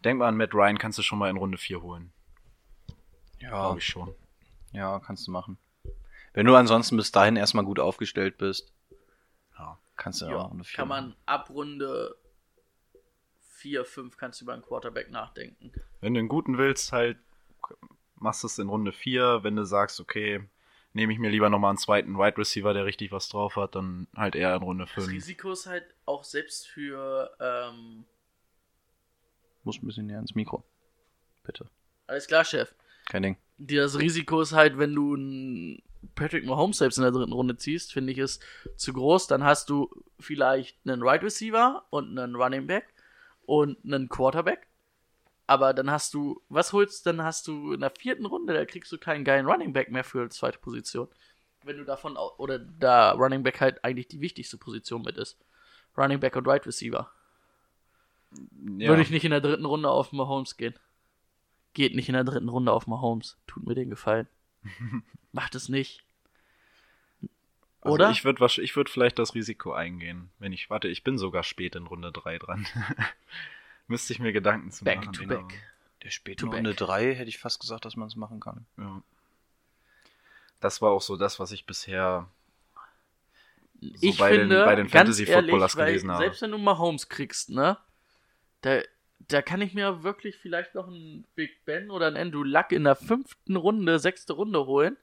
Denk mal an Matt Ryan, kannst du schon mal in Runde 4 holen. Ja, Glaube ich schon. ja, kannst du machen. Wenn du ansonsten bis dahin erstmal gut aufgestellt bist, Ja. kannst du ja, auch Runde 4 kann man ab Runde 4, 5 kannst du über einen Quarterback nachdenken. Wenn du einen guten willst, halt, machst du es in Runde 4. Wenn du sagst, okay, nehme ich mir lieber nochmal einen zweiten Wide Receiver, der richtig was drauf hat, dann halt eher in Runde Das 5. Risiko ist halt auch selbst für, ähm, Muss ein bisschen näher ins Mikro. Bitte. alles klar, Chef. Kein Ding. Das Risiko ist halt, wenn du einen Patrick Mahomes selbst in der dritten Runde ziehst, finde ich, ist zu groß. Dann hast du vielleicht einen Right Receiver und einen Running Back und einen Quarterback. Aber dann hast du, was holst, dann hast du in der vierten Runde, da kriegst du keinen geilen Running Back mehr für die zweite Position. Wenn du davon, oder da Running Back halt eigentlich die wichtigste Position mit ist. Running Back und Right Receiver. Ja. Würde ich nicht in der dritten Runde auf Mahomes gehen. Geht nicht in der dritten Runde auf Mahomes. Tut mir den Gefallen. Macht es nicht. Also Oder? Ich würde ich würd vielleicht das Risiko eingehen. Wenn ich, warte, ich bin sogar spät in Runde 3 dran. Müsste ich mir Gedanken zu Back machen. to genau. back. Der späten To back. Runde 3 hätte ich fast gesagt, dass man es machen kann. Ja. Das war auch so das, was ich bisher so ich bei den- finde, bei den ganz Fantasy ehrlich, Footballers weil gelesen habe. selbst wenn du Mahomes kriegst, ne, da, da kann ich mir wirklich vielleicht noch einen Big Ben oder einen Andrew Luck in der fünften Runde, sechste Runde holen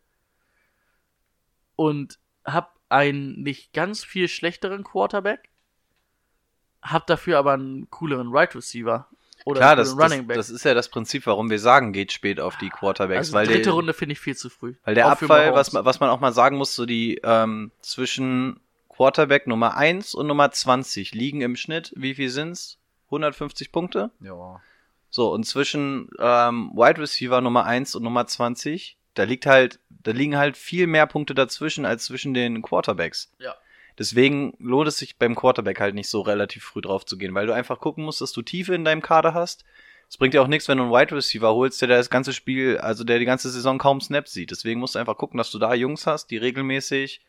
und hab einen nicht ganz viel schlechteren Quarterback, hab dafür aber einen cooleren Right Receiver oder Klar, das, das, Running Back. das ist ja das Prinzip, warum wir sagen, geht spät auf die Quarterbacks. also weil dritte der, Runde finde ich viel zu früh. Weil der Auch Abfall, was, man- was man auch mal sagen muss, so die ähm, zwischen Quarterback Nummer 1 und Nummer 20 liegen im Schnitt, wie viel sind's? 150 Punkte? Ja. So, und zwischen ähm, Wide Receiver Nummer 1 und Nummer 20, da liegt halt, da liegen halt viel mehr Punkte dazwischen als zwischen den Quarterbacks. Ja. Deswegen lohnt es sich beim Quarterback halt nicht so relativ früh drauf zu gehen, weil du einfach gucken musst, dass du Tiefe in deinem Kader hast. Es bringt dir auch nichts, wenn du einen Wide Receiver holst, der das ganze Spiel, also der die ganze Saison kaum Snaps sieht. Deswegen musst du einfach gucken, dass du da Jungs hast, die regelmäßig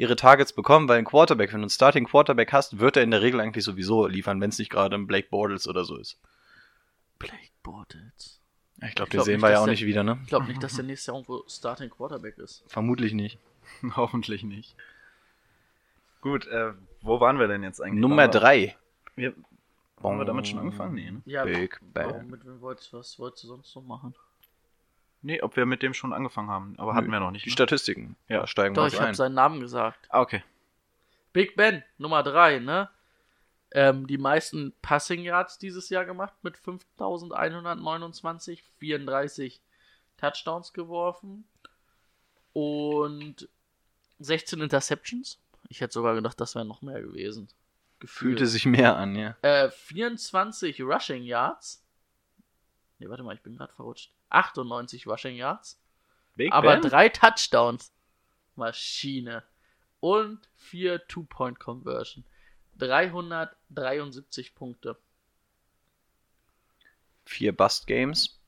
ihre Targets bekommen, weil ein Quarterback, wenn du einen Starting Quarterback hast, wird er in der Regel eigentlich sowieso liefern, wenn es nicht gerade ein Blake Bortles oder so ist. Blake Bortles. Ich glaube, den glaub sehen nicht, wir ja dass auch der- nicht wieder, ne? Ich glaube nicht, dass der nächste Jahr irgendwo Starting Quarterback ist. Vermutlich nicht. Hoffentlich nicht. Gut, äh, wo waren wir denn jetzt eigentlich? Nummer wir- drei. Wir, haben wir damit schon angefangen? Nee, ne? Ja, Big warum, Bang. mit wem wolltest was wolltest du sonst noch machen? Nee, ob wir mit dem schon angefangen haben. Aber hatten Nö, wir noch nicht. Die ne? Statistiken. Ja. Steigen Doch, wir ich habe ein. seinen Namen gesagt. Ah, okay. Big Ben, Nummer 3, ne? Ähm, die meisten Passing Yards dieses Jahr gemacht mit 5129, 34 Touchdowns geworfen und 16 Interceptions. Ich hätte sogar gedacht, das wären noch mehr gewesen. Gefühlt. Fühlte sich mehr an, ja. Äh, 24 Rushing Yards. Ne, warte mal, ich bin gerade verrutscht. 98 Rushing Yards. Big aber Ben? drei Touchdowns. Maschine. Und vier Two-Point-Conversion. 373 Punkte. Vier Bust-Games.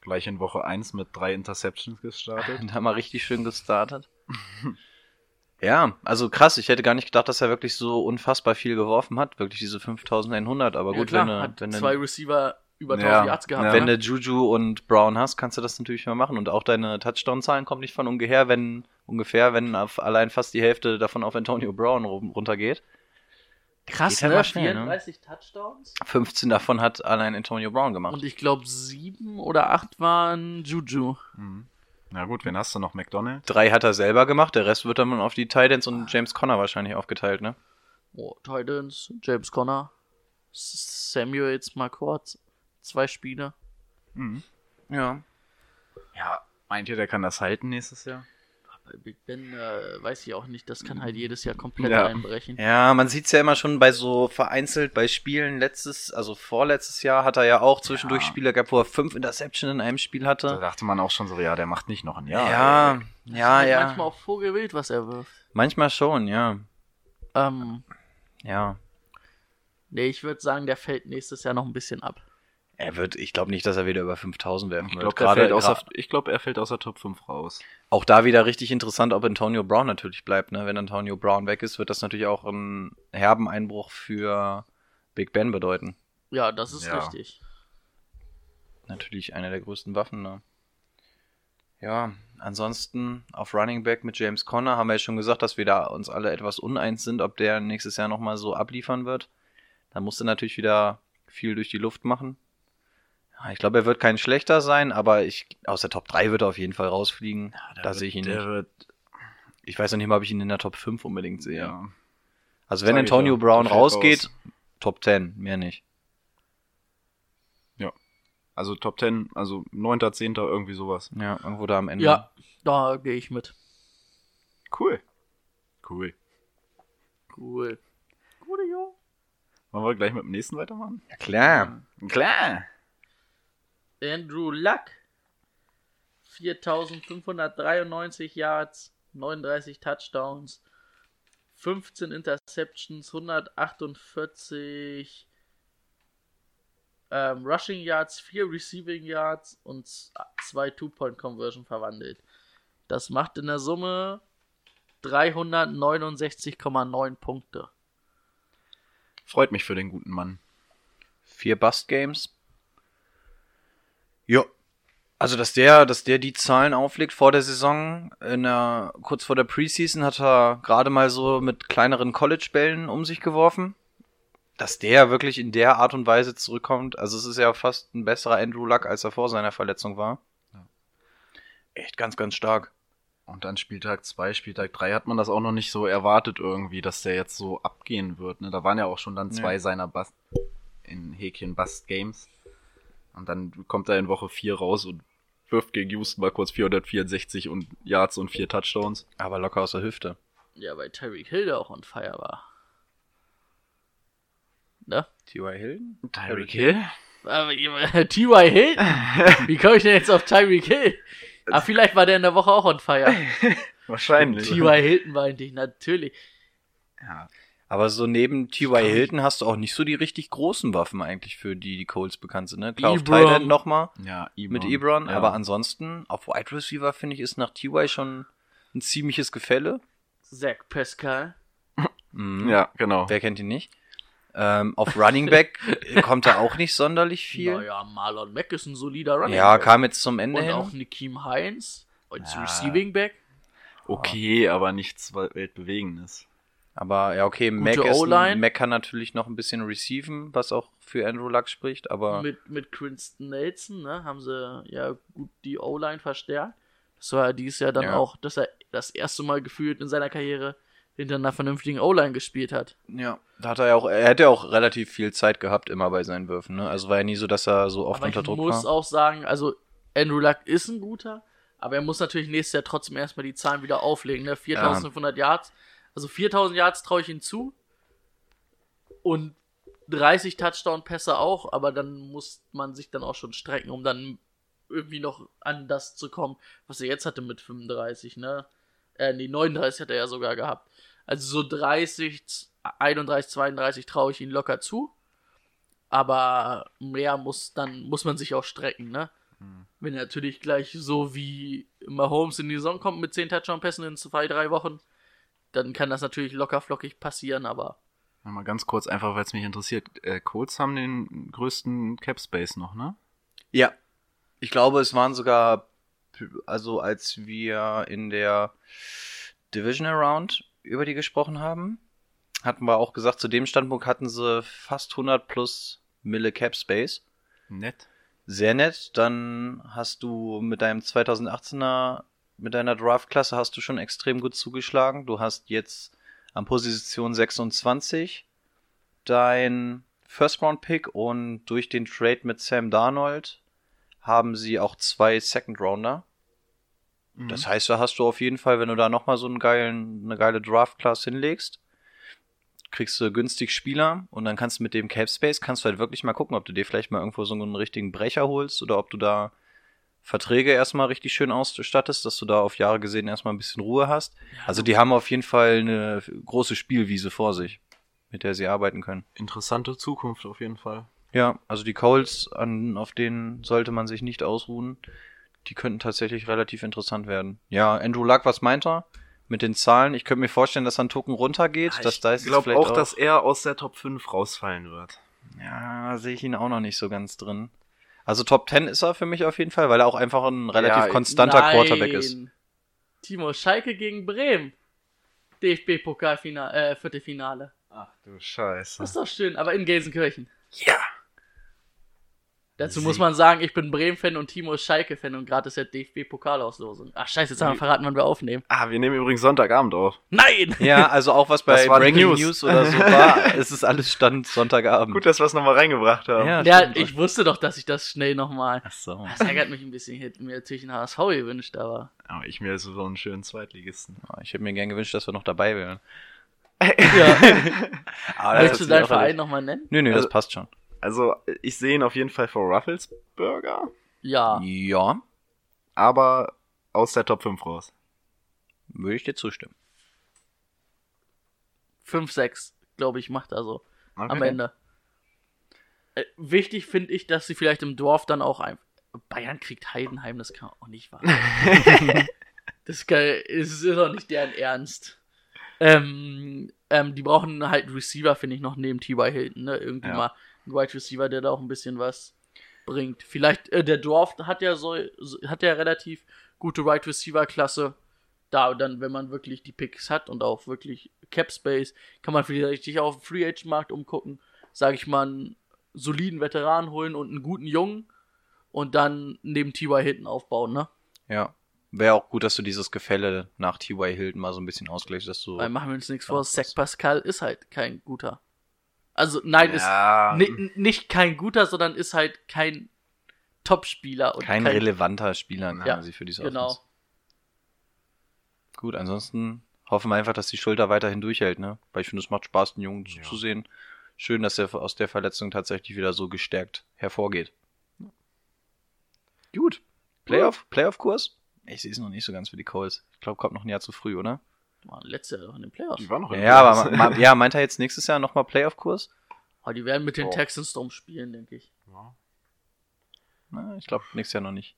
Gleich in Woche 1 mit drei Interceptions gestartet. Und haben wir richtig schön gestartet. ja, also krass. Ich hätte gar nicht gedacht, dass er wirklich so unfassbar viel geworfen hat. Wirklich diese 5100. Aber Ja, gut, klar, wenn, wenn, zwei Receiver über Ja, 1000 Yards gehabt. ja. wenn ne? du Juju und Brown hast, kannst du das natürlich mal machen. Und auch deine Touchdown-Zahlen kommen nicht von ungefähr, wenn ungefähr, wenn auf allein fast die Hälfte davon auf Antonio Brown runtergeht. Krass, Geht ne? schnell, ne? 34 Touchdowns. 15 davon hat allein Antonio Brown gemacht. Und ich glaube, sieben oder acht waren Juju. Na gut, wen hast du noch? McDonald? Drei hat er selber gemacht, der Rest wird dann auf die Titans und James Conner wahrscheinlich aufgeteilt, ne? Oh, Titans, James Conner, S- Samuel jetzt mal kurz. Zwei Spiele. Ja. Ja, meint ihr, der kann das halten nächstes Jahr? Bei Big Ben äh, weiß ich auch nicht, das kann halt jedes Jahr komplett Ja. einbrechen. Ja, man sieht's ja immer schon bei so vereinzelt bei Spielen. Letztes, also vorletztes Jahr hat er ja auch zwischendurch Ja. Spiele gehabt, wo er fünf Interception in einem Spiel Da hatte. dachte man auch schon so, ja, der macht nicht noch ein Jahr. Ja, Das ja, ist ja. Manchmal auch Vogelwild, was er wirft. Manchmal schon, ja. Ähm, Ja. nee, ich würde sagen, der fällt nächstes Jahr noch ein bisschen ab. Er wird, ich glaube nicht, dass er wieder über 5000 werfen Ich wird. glaube, er, außer- gra- ich glaub, er fällt aus der Top 5 raus. Auch da wieder richtig interessant, ob Antonio Brown natürlich bleibt. Ne? Wenn Antonio Brown weg ist, wird das natürlich auch einen herben Einbruch für Big Ben bedeuten. Ja, das ist Ja. richtig. Natürlich eine der größten Waffen. Ne? Ja, ansonsten auf Running Back mit James Conner haben wir ja schon gesagt, dass wir da uns alle etwas uneins sind, ob der nächstes Jahr nochmal so abliefern wird. Da musste natürlich wieder viel durch die Luft machen. Ja, ich glaube, er wird kein schlechter sein, aber ich, aus der Top 3 wird er auf jeden Fall rausfliegen. Der da sehe ich ihn der nicht. Wird, Ich weiß noch nicht mal, ob ich ihn in der Top 5 unbedingt sehe. ja. Also wenn Antonio ja, Brown rausgeht, raus. Top 10, mehr nicht. Also Top 10, also 9., 10., irgendwie sowas. Ja, irgendwo da am Ende. Ja, da gehe ich mit. Cool. Cool. Cool. Gute Jo. Wollen wir gleich mit dem nächsten weitermachen? Ja, klar. Klar. Andrew Luck. 4593 Yards, 39 Touchdowns, 15 Interceptions, 148 ähm, Rushing Yards, 4 Receiving Yards und 2 Two-Point-Conversion verwandelt. Das macht in der Summe 369,9 Punkte. Freut mich für den guten Mann. Vier Bust Games. Ja. Also, dass der, dass der die Zahlen auflegt vor der Saison, in der, kurz vor der Preseason hat er gerade mal so mit kleineren College-Bällen um sich geworfen. Dass der wirklich in der Art und Weise zurückkommt, also es ist ja fast ein besserer Andrew Luck, als er vor seiner Verletzung war. Echt ganz, ganz stark. Und dann Spieltag 2, Spieltag 3 hat man das auch noch nicht so erwartet irgendwie, dass der jetzt so abgehen wird. Ne? Da waren ja auch schon dann zwei Nee. seiner Bust, in Häkchen Bust Games. Und dann kommt er in Woche 4 raus und wirft gegen Houston mal kurz 464 und Yards und vier Touchdowns. Aber locker aus der Hüfte. Ja, weil Tyreek Hill da auch on fire war. Ne? T.Y. Hilton? Tyreek Hill? Aber, T.Y. Hill? Wie komme ich denn jetzt auf Tyreek Hill? Ah, vielleicht war der in der Woche auch on fire. Wahrscheinlich. T.Y. Hilton meinte ich, natürlich. Ja. Aber so neben T.Y. Hilton hast du auch nicht so die richtig großen Waffen eigentlich, für die die Colts bekannt sind. Ne? Klar, auf Ebron. Tight End nochmal Ja, Ebron. mit Ebron, Ja. aber ansonsten auf Wide Receiver finde ich ist nach T.Y. schon ein ziemliches Gefälle. Zach Pascal. Mhm. Ja, genau. Wer kennt ihn nicht? Ähm, auf Running Back kommt da auch nicht sonderlich viel. Naja, Marlon Mack ist ein solider Running ja, Back. kam jetzt zum Ende Und hin. auch Nikim Heinz als Ja. Receiving Back. Okay, aber nichts Weltbewegendes. Aber ja, okay, Mac, ist. Mac kann natürlich noch ein bisschen receiven, was auch für Andrew Luck spricht, aber Mit, mit Winston Nelson, ne, haben sie ja gut die O-Line verstärkt. Das war ja dieses Jahr dann Ja. auch, dass er das erste Mal gefühlt in seiner Karriere hinter einer vernünftigen O-Line gespielt hat. ja, da hat er ja auch, er hätte ja auch relativ viel Zeit gehabt immer bei seinen Würfen, ne? Also war ja nie so, dass er so oft Aber ich unter Druck muss war. auch sagen, also Andrew Luck ist ein guter, aber er muss natürlich nächstes Jahr trotzdem erstmal die Zahlen wieder auflegen. Ne? 4500 Yards, also 4000 Yards traue ich ihm zu und 30 Touchdown-Pässe auch, aber dann muss man sich dann auch schon strecken, um dann irgendwie noch an das zu kommen, was er jetzt hatte mit 35, ne? Äh, nee, 39 hat er ja sogar gehabt. Also so 30, 31, 32 traue ich ihm locker zu. Aber mehr muss dann, muss man sich auch strecken, ne? Wenn er natürlich gleich so wie Mahomes in die Saison kommt mit 10 Touchdown-Pässen in zwei, drei Wochen, dann kann das natürlich locker flockig passieren, aber Mal ganz kurz, einfach weil es mich interessiert. Äh, Colts haben den größten Cap Space noch, ne? Ja. Ich glaube, es waren sogar, also als wir in der Division Around über die gesprochen haben, hatten wir auch gesagt, zu dem Standpunkt hatten sie fast 100 plus Mille Cap Space. Nett. Sehr nett. Dann hast du mit deinem 2018er, mit deiner Draft-Klasse hast du schon extrem gut zugeschlagen. Du hast jetzt an Position 26 dein First-Round-Pick und durch den Trade mit Sam Darnold haben sie auch zwei Second-Rounder. Das heißt, da hast du auf jeden Fall, wenn du da nochmal so einen geilen, eine geile Draft-Class hinlegst, kriegst du günstig Spieler und dann kannst du mit dem Cap Space, kannst du halt wirklich mal gucken, ob du dir vielleicht mal irgendwo so einen richtigen Brecher holst oder ob du da Verträge erstmal richtig schön ausstattest, dass du da auf Jahre gesehen erstmal ein bisschen Ruhe hast. Also die haben auf jeden Fall eine große Spielwiese vor sich, mit der sie arbeiten können. Interessante Zukunft auf jeden Fall. Ja, also die Colts, an, auf denen sollte man sich nicht ausruhen. Die könnten tatsächlich relativ interessant werden. Ja, Andrew Luck, was meint er? Mit den Zahlen, ich könnte mir vorstellen, dass ein Token runtergeht. dass da ich glaube auch, dass er aus der Top 5 rausfallen wird. Ja, sehe ich ihn auch noch nicht so ganz drin. Also Top 10 ist er für mich auf jeden Fall, weil er auch einfach ein relativ Ja, konstanter Nein. Quarterback ist. Timo Schalke gegen Bremen. DFB-Pokalfinale, äh, Viertelfinale. Ach du Scheiße. Das ist doch schön, aber in Gelsenkirchen. Ja. Dazu Sie- muss man sagen, ich bin Bremen-Fan und Timo ist Schalke-Fan und gerade ist ja DFB-Pokalauslosung. Ach scheiße, jetzt haben wir verraten, wann wir aufnehmen. Ah, wir nehmen übrigens Sonntagabend auf. Nein! Ja, also auch was bei Breaking News. News. oder so war, es ist alles Stand Sonntagabend. Gut, dass wir es nochmal reingebracht haben. Ja. Ja, stimmt. ich wusste doch, dass ich das schnell nochmal. Ach so. Das ärgert mich ein bisschen. Ich hätte mir natürlich einen HSV gewünscht, aber. Aber ich mir so einen schönen Zweitligisten. Ich hätte mir gern gewünscht, dass wir noch dabei wären. Ja. Aber Möchtest du deinen Verein nochmal nennen? Nö, nö, Also- das passt schon. Also, ich sehe ihn auf jeden Fall vor Rufflesburger, Ja. Ja, aber aus der Top 5 raus. würde ich dir zustimmen. 5-6, glaube ich, macht er so. Okay. Am Ende. Äh, wichtig finde ich, dass sie vielleicht im Dorf dann auch ein. Bayern kriegt Heidenheim, das kann auch nicht wahr. sein. das kann, ist, auch nicht deren Ernst. Ähm, ähm, die brauchen halt einen Receiver, finde ich, noch neben T.Y. Hilton, ne? Irgendwie Ja. mal einen Wide Receiver, der da auch ein bisschen was bringt. Vielleicht, äh, der Dorf hat ja so, hat ja relativ gute Wide Receiver Klasse. Da dann, wenn man wirklich die Picks hat und auch wirklich Cap Space, kann man vielleicht sich auf dem Free Agent Markt umgucken, sage ich mal, einen soliden Veteran holen und einen guten Jungen und dann neben T.Y. Hilton aufbauen, ne? Ja. Wäre auch gut, dass du dieses Gefälle nach T.Y. Hilton mal so ein bisschen ausgleichst, dass du. Weil machen wir uns nichts vor, Zach Pascal ist halt kein guter. Also nein, Ja, ist ni nicht kein guter, sondern ist halt kein Top-Spieler. und kein, relevanter Spieler Ja, quasi für diese Genau. Offense. Gut, ansonsten hoffen wir einfach, dass die Schulter weiterhin durchhält, ne? Weil ich finde, es macht Spaß, den Jungen Ja. zuzusehen. Schön, dass er aus der Verletzung tatsächlich wieder so gestärkt hervorgeht. Gut. Playoff, Playoff-Kurs? Ich sehe es noch nicht so ganz für die Colts. Ich glaube, kommt noch ein Jahr zu früh, oder? War letztes Jahr in den Playoffs. die war noch in Ja, Playoffs. aber ma, ja, meint er jetzt nächstes Jahr nochmal Playoff-Kurs? Aber die werden mit den Oh. Texans drum spielen, denke ich. Ja. Na, ich glaube, nächstes Jahr noch nicht.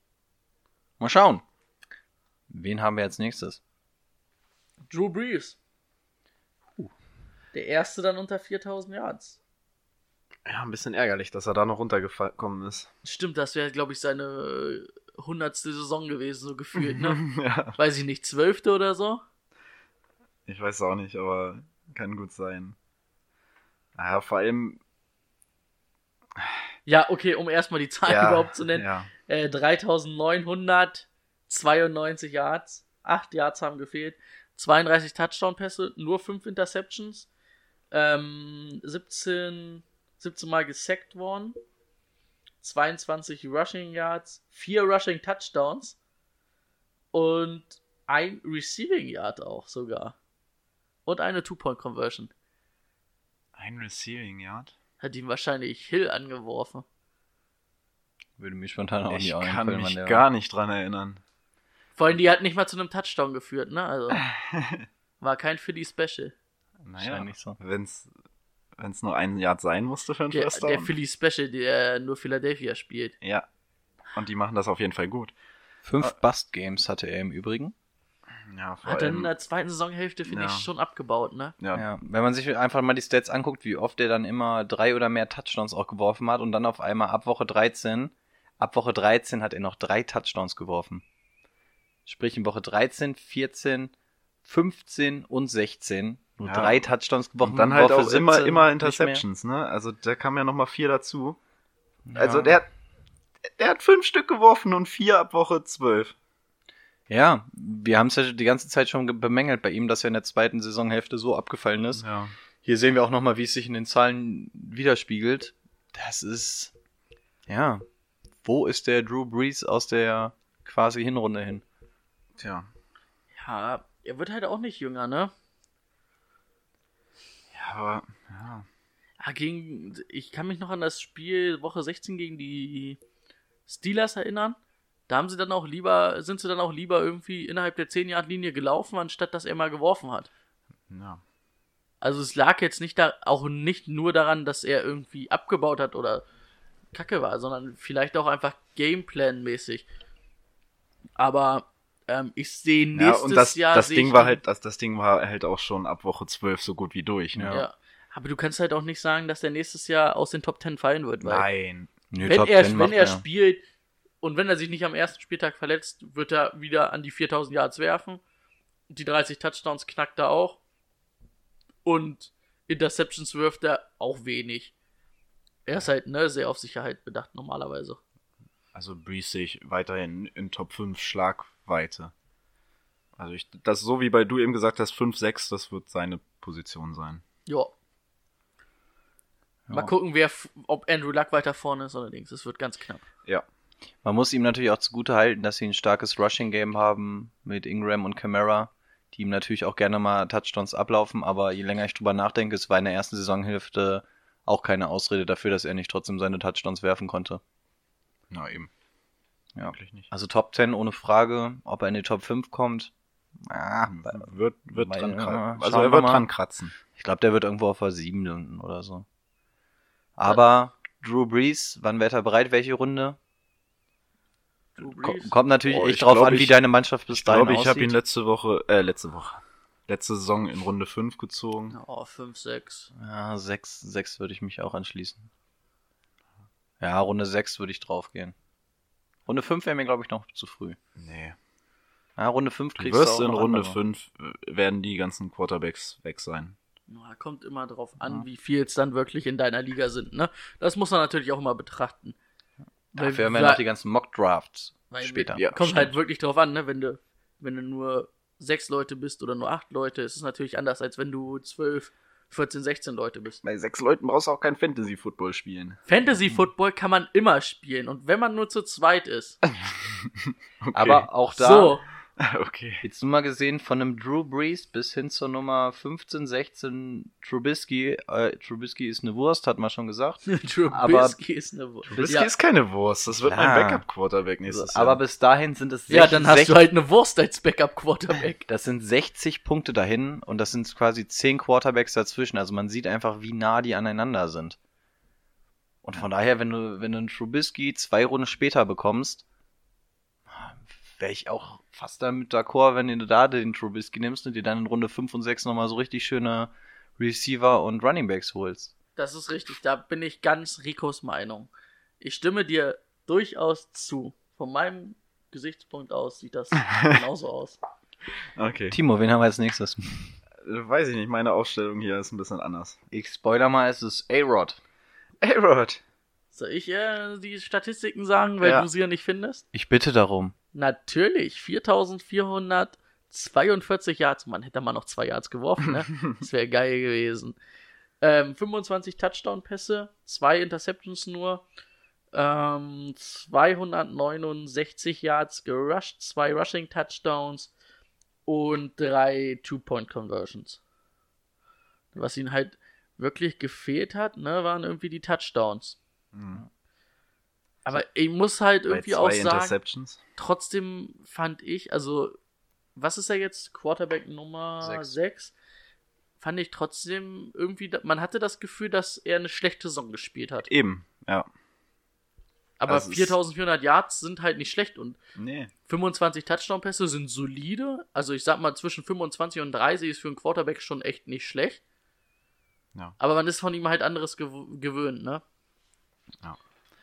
Mal schauen. Wen haben wir als nächstes? Drew Brees. Der erste dann unter 4000 Yards. ja, ein bisschen ärgerlich, dass er da noch runtergekommen ist. Stimmt, das wäre, glaube ich, seine hundertste Saison gewesen, so gefühlt, ne? ja, Weiß ich nicht, zwölfte oder so? Ich weiß auch nicht, aber kann gut sein. Naja, vor allem. Ja, okay, um erstmal die Zahl ja, überhaupt zu nennen. Ja. Äh, 3992 Yards. 8 Yards haben gefehlt. 32 Touchdown-Pässe, nur 5 Interceptions. Ähm, 17, 17 Mal gesackt worden. 22 Rushing Yards. 4 Rushing Touchdowns. Und ein Receiving Yard auch sogar. Und eine Two-Point-Conversion. Ein Receiving Yard. Hat ihm wahrscheinlich Hill angeworfen. Würde mir spontan auch ich nicht kann einfallen, mich der gar nicht dran erinnern. Vor allem, die hat nicht mal zu einem Touchdown geführt, ne? Also, war kein Philly Special. Naja, Wahrscheinlich so. wenn's, wenn's nur ein Yard sein musste für einen Der, First der Down. Philly Special, der nur Philadelphia spielt. Ja. Und die machen das auf jeden Fall gut. Fünf Bust-Games hatte er im Übrigen. Ja, vor Hat dann in der zweiten Saisonhälfte, finde Ja. ich, schon abgebaut, ne? Ja, Ja, wenn man sich einfach mal die Stats anguckt, wie oft er dann immer drei oder mehr Touchdowns auch geworfen hat und dann auf einmal ab Woche 13, ab Woche 13 hat er noch drei Touchdowns geworfen. Sprich in Woche 13, 14, 15 und 16 Nur Ja. drei Touchdowns geworfen. Und dann halt Woche auch immer, 17 immer. Interceptions, ne? Also da kam ja nochmal vier dazu. Ja. Also der, hat- der hat fünf Stück geworfen und vier ab Woche zwölf. Ja, wir haben es ja die ganze Zeit schon ge- bemängelt bei ihm, dass er in der zweiten Saisonhälfte so abgefallen ist. Ja. Hier sehen wir auch nochmal, wie es sich in den Zahlen widerspiegelt. Das ist, ja, wo ist der Drew Brees aus der quasi Hinrunde hin? Tja. Ja, er wird halt auch nicht jünger, ne? Ja, aber, ja. Ja, gegen, ich kann mich noch an das Spiel Woche 16 gegen die Steelers erinnern. Da haben sie dann auch lieber, sind sie dann auch lieber irgendwie innerhalb der 10-Yard-Linie gelaufen, anstatt dass er mal geworfen hat. ja. Also es lag jetzt nicht da, auch nicht nur daran, dass er irgendwie abgebaut hat oder Kacke war, sondern vielleicht auch einfach Gameplan-mäßig. Aber ähm, ich sehe Ja, nächstes und das, Jahr. das Ding war halt, das, das Ding war halt auch schon ab Woche zwölf so gut wie durch, ne? Ja. Aber du kannst halt auch nicht sagen, dass er nächstes Jahr aus den Top 10 fallen wird, weil Nein. Nö, wenn Top er, 10 wenn macht er er. spielt und wenn er sich nicht am ersten Spieltag verletzt, wird er wieder an die 4000 Yards werfen. Die 30 Touchdowns knackt er auch. Und Interceptions wirft er auch wenig. Er ist halt ne, sehr auf Sicherheit bedacht normalerweise. Also Breeze sehe ich weiterhin in Top 5 Schlagweite. Also ich, das so wie bei du eben gesagt hast, 5, 6, das wird seine Position sein. Ja. Mal gucken, wer, ob Andrew Luck weiter vorne ist oder links. Es wird ganz knapp. Ja. Man muss ihm natürlich auch zugute halten, dass sie ein starkes Rushing-Game haben mit Ingram und Camara, die ihm natürlich auch gerne mal Touchdowns ablaufen, aber je länger ich drüber nachdenke, es war in der ersten Saisonhälfte auch keine Ausrede dafür, dass er nicht trotzdem seine Touchdowns werfen konnte. Na eben. Ja. Wirklich nicht. Also Top 10 ohne Frage, ob er in die Top 5 kommt. Ah, Wird, wird Weil- dran ja, kratzen. Also er wir wird dran kratzen. ich glaube, der wird irgendwo auf der 7 landen oder so. Aber Drew Brees, wann wird er bereit? Welche Runde? Kommt natürlich Oh, echt ich drauf glaub, an, wie ich- deine Mannschaft bis Ich dahin glaube, ich habe ihn aussieht. letzte Woche, äh, letzte Woche, letzte Saison in Runde 5 gezogen. Oh, 5, 6. Ja, 6, 6 würde ich mich auch anschließen. Ja, Runde 6 würde ich draufgehen. Runde 5 wäre mir, glaube ich, noch zu früh. Nee. Ja, Runde 5 Du kriegst wirst du auch in Runde andere. 5 werden die ganzen Quarterbacks weg sein. Ja, kommt immer drauf an, Ja. wie viel es dann wirklich in deiner Liga sind, ne? Das muss man natürlich auch immer betrachten. Dafür haben wir weil- noch die ganzen Mock-Drafts später. Ja. Kommt stimmt. halt wirklich drauf an, ne? Wenn du, wenn du nur sechs Leute bist oder nur acht Leute, ist es natürlich anders, als wenn du zwölf, 14, 16 Leute bist. Bei sechs Leuten brauchst du auch kein Fantasy-Football spielen. Fantasy Football kann man immer spielen und wenn man nur zu zweit ist. Okay. Aber auch da, So, okay. jetzt nur mal gesehen, von einem Drew Brees bis hin zur Nummer 15, 16 Trubisky. Äh, Trubisky ist eine Wurst, hat man schon gesagt. Trubisky ist eine Wurst. Trubisky Ja, ist keine Wurst. Das wird Klar. mein Backup-Quarterback nächstes Jahr. Aber bis dahin sind es ja, dann hast 60 du halt eine Wurst als Backup-Quarterback. Das sind 60 Punkte dahin und das sind quasi 10 Quarterbacks dazwischen. Also man sieht einfach, wie nah die aneinander sind. Und von daher, wenn du, wenn du einen Trubisky zwei Runden später bekommst, wäre ich auch fast damit d'accord, wenn du da den Trubisky nimmst und dir dann in Runde 5 und 6 nochmal so richtig schöne Receiver und Runningbacks holst. Das ist richtig, da bin ich ganz Ricos Meinung. Ich stimme dir durchaus zu. Von meinem Gesichtspunkt aus sieht das genauso aus. okay. Timo, wen haben wir als nächstes? Äh, Weiß ich nicht, meine Aufstellung hier ist ein bisschen anders. Ich spoiler mal, es ist A-Rod. Hey, Rod. Soll ich äh, die Statistiken sagen, weil Ja. du sie ja nicht findest? Ich bitte darum. Natürlich, 4442 Yards. Man hätte mal noch zwei Yards geworfen, ne? Das wäre geil gewesen. Ähm, 25 Touchdown-Pässe, zwei Interceptions nur, ähm, 269 Yards gerusht, zwei Rushing-Touchdowns und drei Two-Point-Conversions. Was ihnen halt wirklich gefehlt hat, ne, waren irgendwie die Touchdowns. Mhm. Aber ich muss halt irgendwie auch sagen, trotzdem fand ich, also, was ist er jetzt? Quarterback Nummer Sechs. 6? Fand ich trotzdem irgendwie, man hatte das Gefühl, dass er eine schlechte Saison gespielt hat. Eben, ja. Aber ist- 4400 Yards sind halt nicht schlecht und Nee. 25 Touchdown-Pässe sind solide. Also ich sag mal, zwischen 25 und 30 ist für einen Quarterback schon echt nicht schlecht. Ja. Aber man ist von ihm halt anderes gew gewöhnt, ne?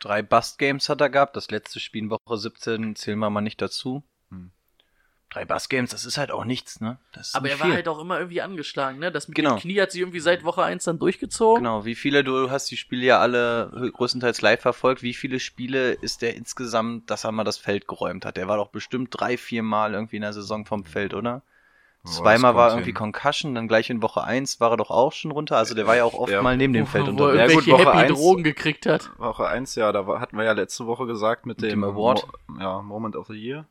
Drei Bust-Games hat er gehabt. Das letzte Spiel in Woche 17 zählen wir mal nicht dazu. Hm. Drei Bass-Games, das ist halt auch nichts, ne? Das ist Aber nicht er war viel. halt auch immer irgendwie angeschlagen, ne? Das mit Genau. dem Knie hat sich irgendwie seit Woche 1 dann durchgezogen. Genau, wie viele, du hast die Spiele ja alle größtenteils live verfolgt, wie viele Spiele ist der insgesamt, dass er mal das Feld geräumt hat? Der war doch bestimmt drei, vier Mal irgendwie in der Saison vom Feld, oder? Zweimal war irgendwie hin. Concussion, dann gleich in Woche eins war er doch auch schon runter, also der war ja auch oft Ja. mal neben dem Feld wo er unterwegs. Ja, gut, irgendwelche Woche Happy eins- Drogen gekriegt hat. Woche 1, ja, da war, hatten wir ja letzte Woche gesagt mit, Mit dem, dem Award. Mo ja, Moment of the Year.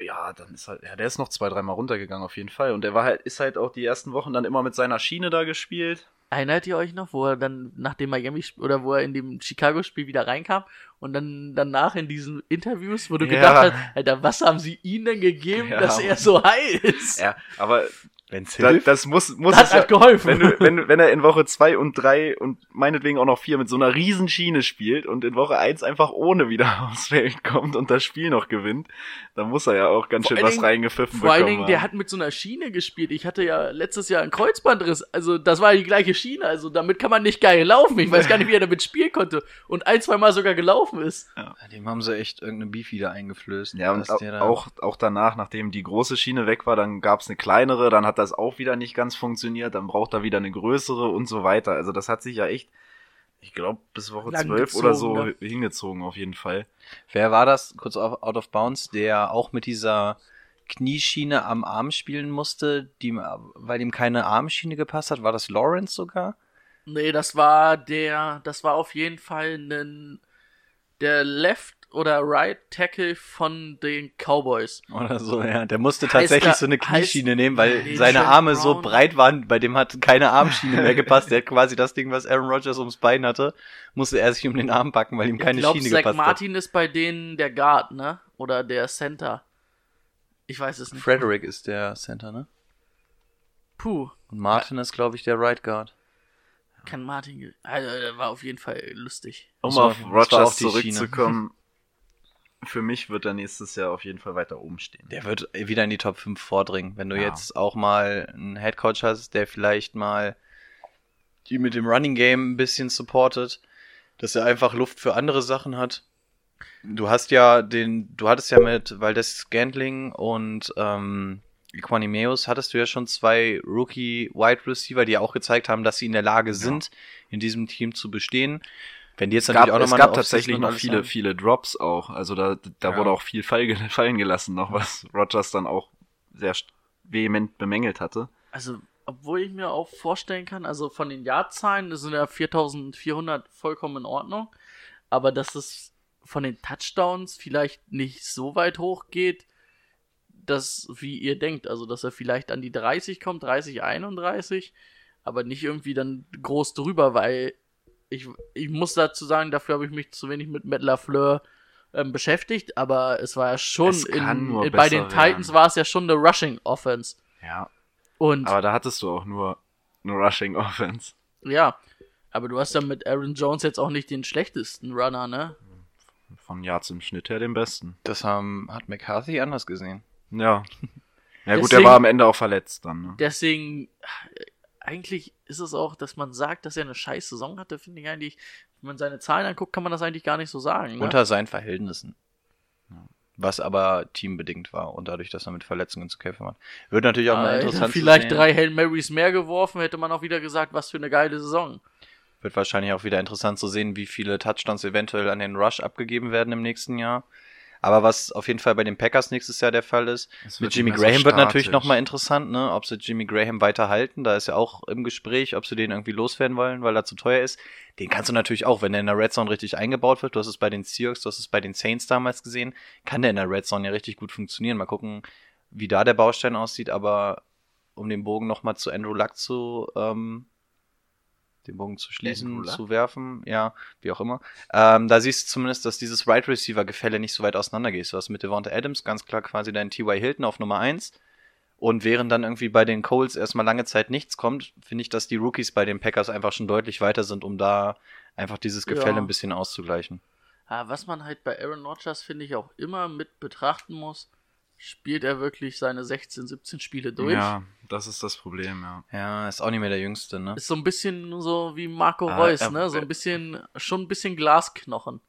Ja, dann ist halt, ja, der ist noch zwei, dreimal runtergegangen auf jeden Fall. Und der war halt, ist halt auch die ersten Wochen dann immer mit seiner Schiene da gespielt. Erinnert ihr euch noch, wo er dann nach dem Miami oder wo er in dem Chicago-Spiel wieder reinkam und dann danach in diesen Interviews, wo du Ja. gedacht hast, Alter, was haben sie ihm denn gegeben, Ja, dass er so high ist? Ja, aber Wenn's da, hilft. das muss, muss Das es hat ja, geholfen. wenn, du, wenn, wenn er in Woche 2 und 3 und meinetwegen auch noch 4 mit so einer riesen Schiene spielt und in Woche 1 einfach ohne wieder aufs Feld kommt und das Spiel noch gewinnt, dann muss er ja auch ganz Vor schön was Dingen- reingepfiffen Vor allen bekommen Dingen, der haben. hat mit so einer Schiene gespielt. Ich hatte ja letztes Jahr einen Kreuzbandriss. Also, das war die gleiche Schiene. Also, damit kann man nicht geil laufen. Ich weiß gar nicht, wie er damit spielen konnte. Und ein, zwei Mal sogar gelaufen ist. Dem haben sie echt irgendeine Beef wieder eingeflößt. Ja, und der auch, auch danach, nachdem die große Schiene weg war, dann gab's eine kleinere, dann hat das auch wieder nicht ganz funktioniert, dann braucht er wieder eine größere und so weiter. Also das hat sich ja echt, ich glaube, bis Woche Lang 12 oder so ne? hingezogen auf jeden Fall. Wer war das, kurz auf, out of bounds, der auch mit dieser Knieschiene am Arm spielen musste, die, weil ihm keine Armschiene gepasst hat? War das Lawrence sogar? Nee, das war der, das war auf jeden Fall ein, der Left oder Right Tackle von den Cowboys. Oder so, ja. Der musste Heißt tatsächlich der- so eine Knieschiene heißt- nehmen, weil seine Arme so Brown. breit waren, bei dem hat keine Armschiene mehr gepasst. Der hat quasi das Ding, was Aaron Rodgers ums Bein hatte, musste er sich um den Arm packen, weil ihm keine ich glaube, Schiene Zach gepasst Martin ist bei denen der Guard, ne? Oder der Center. Ich weiß es hat. nicht. Frederick ist der Center, ne? Puh, Und Martin ist, glaube ich, der Right Guard. kann Martin. Also, der war auf jeden Fall lustig. Um auf Rogers zurückzukommen, für mich wird er nächstes Jahr auf jeden Fall weiter oben stehen. Der wird wieder in die Top 5 vordringen. Wenn du Ja. jetzt auch mal einen Headcoach hast, der vielleicht mal die mit dem Running Game ein bisschen supportet, dass er einfach Luft für andere Sachen hat. Du hast ja den, du hattest ja mit Valdez Scantling und ähm, Equanimeus hattest du ja schon zwei Rookie Wide Receiver, die ja auch gezeigt haben, dass sie in der Lage sind, in diesem Team zu bestehen. Wenn die jetzt Es natürlich gab, auch noch es mal gab tatsächlich noch viele, haben. viele Drops auch. Also da, da Ja. wurde auch viel fall, fallen gelassen noch, was Rogers dann auch sehr vehement bemängelt hatte. Also, obwohl ich mir auch vorstellen kann, also von den Jahrzahlen sind ja 4400 vollkommen in Ordnung, aber dass es von den Touchdowns vielleicht nicht so weit hoch geht, dass, wie ihr denkt, also dass er vielleicht an die 30 kommt, 30, 31, aber nicht irgendwie dann groß drüber, weil ich, ich muss dazu sagen, dafür habe ich mich zu wenig mit Matt LaFleur ähm, beschäftigt, aber es war ja schon in, nur in, bei den Titans werden. war es ja schon eine Rushing Offense. Ja. Und Aber da hattest du auch nur eine Rushing Offense. Ja, aber du hast ja mit Aaron Jones jetzt auch nicht den schlechtesten Runner, ne? Von Jahr zum Schnitt her den besten. Das haben, hat McCarthy anders gesehen. Ja. Ja gut, Deswegen- der war am Ende auch verletzt dann. Ne? Deswegen, eigentlich ist es auch, dass man sagt, dass er eine scheiß Saison hatte, finde ich eigentlich, wenn man seine Zahlen anguckt, kann man das eigentlich gar nicht so sagen. Ne? Unter seinen Verhältnissen. Was aber teambedingt war und dadurch, dass er mit Verletzungen zu kämpfen hat. Wird natürlich auch mal Äh, interessant vielleicht zu sehen. drei Hail Marys mehr geworfen, hätte man auch wieder gesagt, was für eine geile Saison. Wird wahrscheinlich auch wieder interessant zu sehen, wie viele Touchdowns eventuell an den Rush abgegeben werden im nächsten Jahr. Aber was auf jeden Fall bei den Packers nächstes Jahr der Fall ist, mit Jimmy mehr so Graham wird natürlich nochmal interessant, ne? ob sie Jimmy Graham weiterhalten. Da ist ja auch im Gespräch, ob sie den irgendwie loswerden wollen, weil er zu teuer ist. Den kannst du natürlich auch, wenn der in der Red Zone richtig eingebaut wird. Du hast es bei den Seahawks, du hast es bei den Saints damals gesehen. Kann der in der Red Zone ja richtig gut funktionieren. Mal gucken, wie da der Baustein aussieht. Aber um den Bogen nochmal zu Andrew Luck zu, ähm, den Bogen zu schließen, zu werfen, ja, wie auch immer. Ähm, da siehst du zumindest, dass dieses Right Receiver Gefälle nicht so weit auseinander geht. Du hast mit Devonta Adams ganz klar quasi deinen T.Y. Hilton auf Nummer 1. Und während dann irgendwie bei den Coles erstmal lange Zeit nichts kommt, finde ich, dass die Rookies bei den Packers einfach schon deutlich weiter sind, um da einfach dieses Gefälle Ja. ein bisschen auszugleichen. Aber was man halt bei Aaron Rodgers, finde ich, auch immer mit betrachten muss, spielt er wirklich seine 16, 17 Spiele durch. Ja, das ist das Problem, ja. Ja, ist auch nicht mehr der Jüngste, ne? Ist so ein bisschen so wie Marco Ah, Reus, er- ne? So ein bisschen, schon ein bisschen Glasknochen.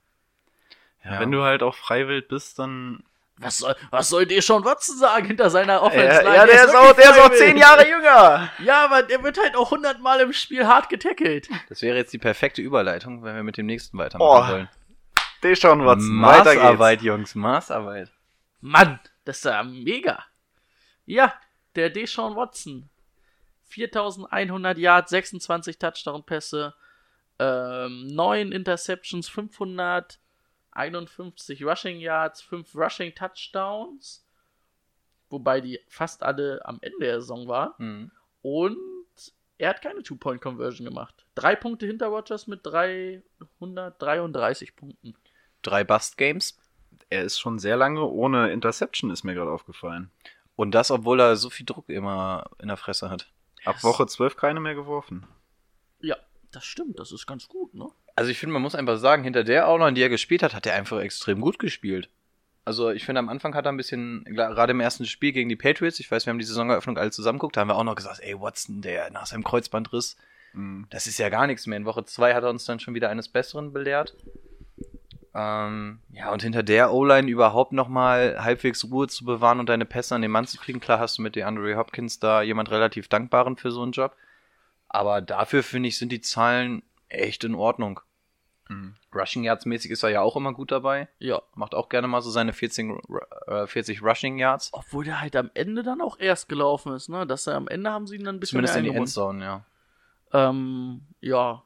ja. Ja. Wenn du halt auch freiwillig bist, dann Was soll, was soll dir schon Watson sagen hinter seiner Offense Ja, Line? ja der, ist auch, der ist auch zehn Jahre jünger. Ja, aber der wird halt auch hundertmal im Spiel hart getackelt. Das wäre jetzt die perfekte Überleitung, wenn wir mit dem nächsten weitermachen Oh, wollen. Deshaun Watson. Weiter geht's. Maßarbeit, Jungs, Maßarbeit. Mann, das ist ja mega. Ja, der Deshaun Watson. 4100 Yards, 26 Touchdown-Pässe, ähm, 9 Interceptions, 551 Rushing Yards, 5 Rushing Touchdowns. Wobei die fast alle am Ende der Saison waren. Mhm. Und er hat keine Two-Point-Conversion gemacht. Drei Punkte hinter Rogers mit 333 Punkten. Drei Bust-Games. Er ist schon sehr lange ohne Interception, ist mir gerade aufgefallen. Und das, obwohl er so viel Druck immer in der Fresse hat. Ab Woche 12 keine mehr geworfen. Ja, das stimmt, das ist ganz gut, ne? Also ich finde, man muss einfach sagen, hinter der O-Line, die er gespielt hat, hat er einfach extrem gut gespielt. Also ich finde, am Anfang hat er ein bisschen, gerade im ersten Spiel gegen die Patriots, ich weiß, wir haben die Saisoneröffnung alle zusammen geguckt, da haben wir auch noch gesagt, ey, Watson, der nach seinem Kreuzbandriss, Mhm. das ist ja gar nichts mehr. In Woche 2 hat er uns dann schon wieder eines Besseren belehrt. Ähm, ja, und hinter der O-Line überhaupt nochmal halbwegs Ruhe zu bewahren und deine Pässe an den Mann zu kriegen. Klar hast du mit DeAndre Hopkins da jemand relativ Dankbaren für so einen Job. Aber dafür, finde ich, sind die Zahlen echt in Ordnung. Mhm. Rushing Yards mäßig ist er ja auch immer gut dabei. Ja. Macht auch gerne mal so seine 14, Ru- äh, 40 Rushing Yards. Obwohl der halt am Ende dann auch erst gelaufen ist, ne? Dass er am Ende haben sie ihn dann ein bisschen Zumindest in die. Endzone, ja. Ähm, ja.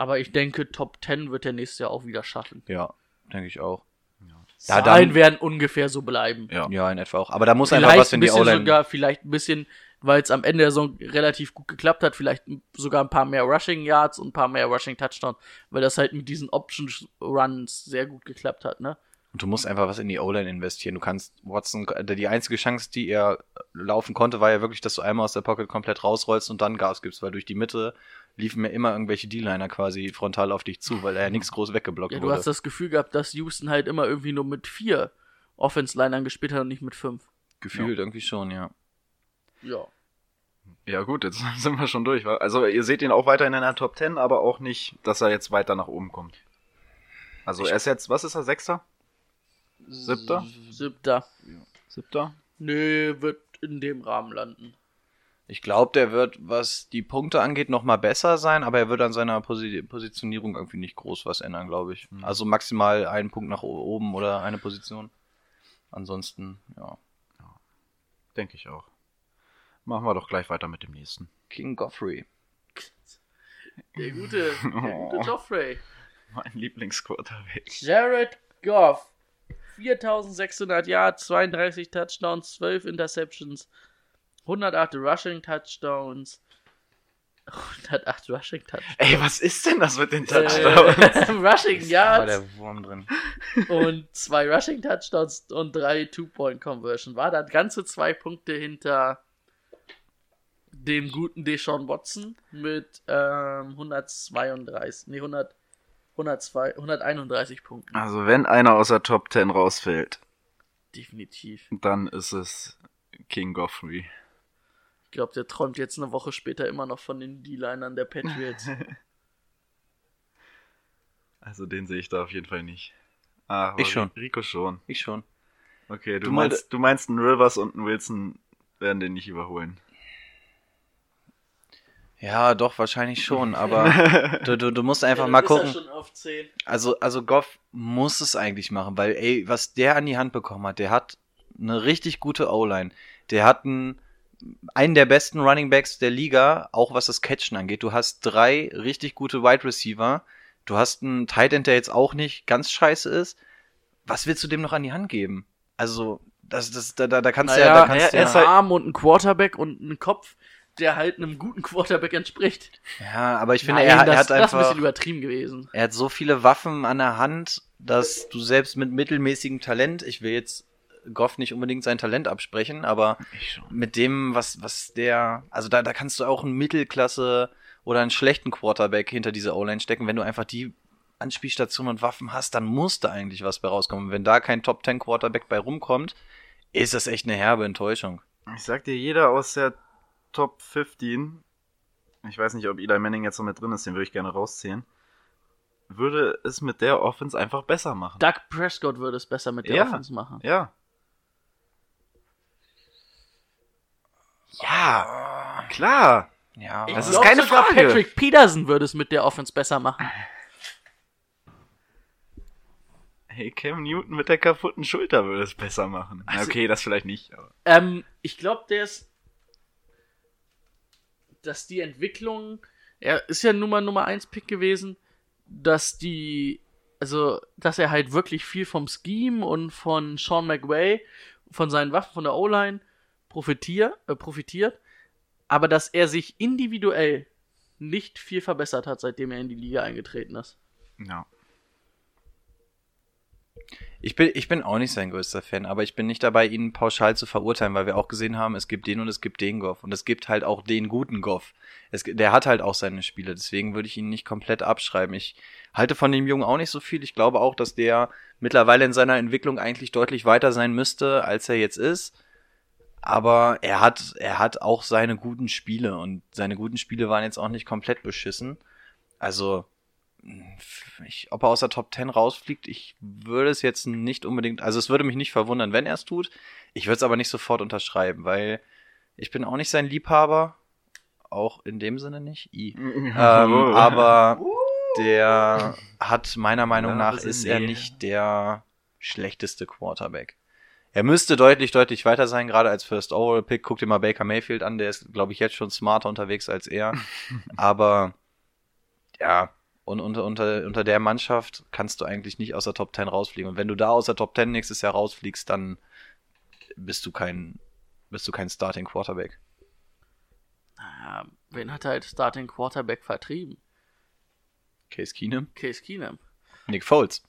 Aber ich denke, Top 10 wird er nächstes Jahr auch wieder schaffen. Ja, denke ich auch. Ja, Da Zahlen dann, werden ungefähr so bleiben. Ja. ja, in etwa auch. Aber da muss einfach Vielleicht was ein in die bisschen O-Line. sogar, vielleicht ein bisschen, weil es am Ende der Saison relativ gut geklappt hat, vielleicht sogar ein paar mehr Rushing Yards und ein paar mehr Rushing Touchdowns, weil das halt mit diesen Option Runs sehr gut geklappt hat, ne? Und du musst einfach was in die O-Line investieren. Du kannst Watson, die einzige Chance, die er laufen konnte, war ja wirklich, dass du einmal aus der Pocket komplett rausrollst und dann Gas gibst, weil durch die Mitte liefen mir immer irgendwelche D-Liner quasi frontal auf dich zu, weil er ja nichts groß weggeblockt Ja, du wurde. hast das Gefühl gehabt, dass Houston halt immer irgendwie nur mit vier Offense-Linern gespielt hat und nicht mit fünf. Gefühlt irgendwie schon, ja. Ja. Ja gut, jetzt sind wir schon durch. Also ihr seht ihn auch weiterhin in der Top 10, aber auch nicht, dass er jetzt weiter nach oben kommt. Also er ist jetzt, was ist er, Sechster? Siebter? Siebter. Siebter? Nö, wird in dem Rahmen landen. Ich glaube, der wird, was die Punkte angeht, noch mal besser sein, aber er wird an seiner Posi Positionierung irgendwie nicht groß was ändern, glaube ich. Mhm. Also maximal einen Punkt nach oben oder eine Position. Ansonsten, ja. Denke ich auch. Machen wir doch gleich weiter mit dem nächsten. King Goffrey. Der gute, der gute Oh. Joffrey. Mein Lieblingsquarterback. Jared Goff. 4600 Yards, 32 Touchdowns, 12 Interceptions, 108 Rushing Touchdowns. 108 Rushing Touchdowns. Ey, was ist denn das mit den Touchdowns? Äh, Rushing War Yards der Wurm drin. und zwei Rushing Touchdowns und drei Two-Point-Conversion. War das ganze zwei Punkte hinter dem guten Deshaun Watson mit ähm, 132, nee, 100, 102, 131 Punkten. Also wenn einer aus der Top 10 rausfällt, Definitiv. dann ist es King Goffrey. Ich glaube, der träumt jetzt eine Woche später immer noch von den D-Linern der Patriots. Also den sehe ich da auf jeden Fall nicht. Ah, Ich schon. Rico schon. Ich schon. Okay, du, Du meinst, du meinst, ein Rivers und ein Wilson werden den nicht überholen. Ja, doch, wahrscheinlich schon, aber du, du, du musst einfach mal gucken. schon auf 10. Also, also Goff muss es eigentlich machen, weil, ey, was der an die Hand bekommen hat, der hat eine richtig gute O-Line. Der hat einen, einen der besten Running Backs der Liga, auch was das Catchen angeht. Du hast drei richtig gute Wide Receiver. Du hast einen Tight End, der jetzt auch nicht ganz scheiße ist. Was willst du dem noch an die Hand geben? Also, das, das, da, da, da kannst du ja, Naja, da kannst er, du er ja, ist ein Arm und ein Quarterback und ein Kopf, der halt einem guten Quarterback entspricht. ja, aber ich finde, Nein, er, das, er hat das ist ein einfach, bisschen übertrieben gewesen. Er hat so viele Waffen an der Hand, dass du selbst mit mittelmäßigem Talent, ich will jetzt Goff nicht unbedingt sein Talent absprechen, aber mit dem, was, was der, also da, da kannst du auch einen Mittelklasse oder einen schlechten Quarterback hinter diese O-Line stecken. Wenn du einfach die Anspielstationen und Waffen hast, dann muss da eigentlich was bei rauskommen. Und wenn da kein Top 10 Quarterback bei rumkommt, ist das echt eine herbe Enttäuschung. Ich sag dir, jeder aus der Top 15, ich weiß nicht, ob Eli Manning jetzt noch mit drin ist, den würde ich gerne rauszählen, würde es mit der Offense einfach besser machen. Doug Prescott würde es besser mit der Ja. Offense machen. Ja. Ja, klar. Ja, Ich Das ist keine sogar Frage. Patrick Peterson würde es mit der Offense besser machen. Hey, Cam Newton mit der kaputten Schulter würde es besser machen. Also- okay, das vielleicht nicht, aber. Ähm, ich glaube, der ist. Dass die Entwicklung. Er ist ja nun mal Nummer 1 Pick gewesen. Dass die. Also, dass er halt wirklich viel vom Scheme und von Sean McVay, von seinen Waffen, von der O-Line profitier, äh, profitiert. Aber dass er sich individuell nicht viel verbessert hat, seitdem er in die Liga eingetreten ist. Ja. Ich bin, ich bin auch nicht sein größter Fan, aber ich bin nicht dabei, ihn pauschal zu verurteilen, weil wir auch gesehen haben, es gibt den und es gibt den Goff. Und es gibt halt auch den guten Goff. Es, der hat halt auch seine Spiele, deswegen würde ich ihn nicht komplett abschreiben. Ich halte von dem Jungen auch nicht so viel. Ich glaube auch, dass der mittlerweile in seiner Entwicklung eigentlich deutlich weiter sein müsste, als er jetzt ist. Aber er hat, er hat auch seine guten Spiele und seine guten Spiele waren jetzt auch nicht komplett beschissen. Also, ich, ob er aus der Top 10 rausfliegt, ich würde es jetzt nicht unbedingt, also es würde mich nicht verwundern, wenn er es tut. Ich würde es aber nicht sofort unterschreiben, weil ich bin auch nicht sein Liebhaber. Auch in dem Sinne nicht. I. ähm, aber der hat meiner Meinung nach ist er nicht der schlechteste Quarterback. Er müsste deutlich, deutlich weiter sein, gerade als First Overall Pick. Guck dir mal Baker Mayfield an, der ist, glaube ich, jetzt schon smarter unterwegs als er. Aber ja, und unter, unter, unter der Mannschaft kannst du eigentlich nicht aus der Top 10 rausfliegen. Und wenn du da aus der Top 10 nächstes Jahr rausfliegst, dann bist du kein, bist du kein Starting Quarterback. Naja, wen hat er als Starting Quarterback vertrieben? Case Keenum, Case Keenum. Nick Foles.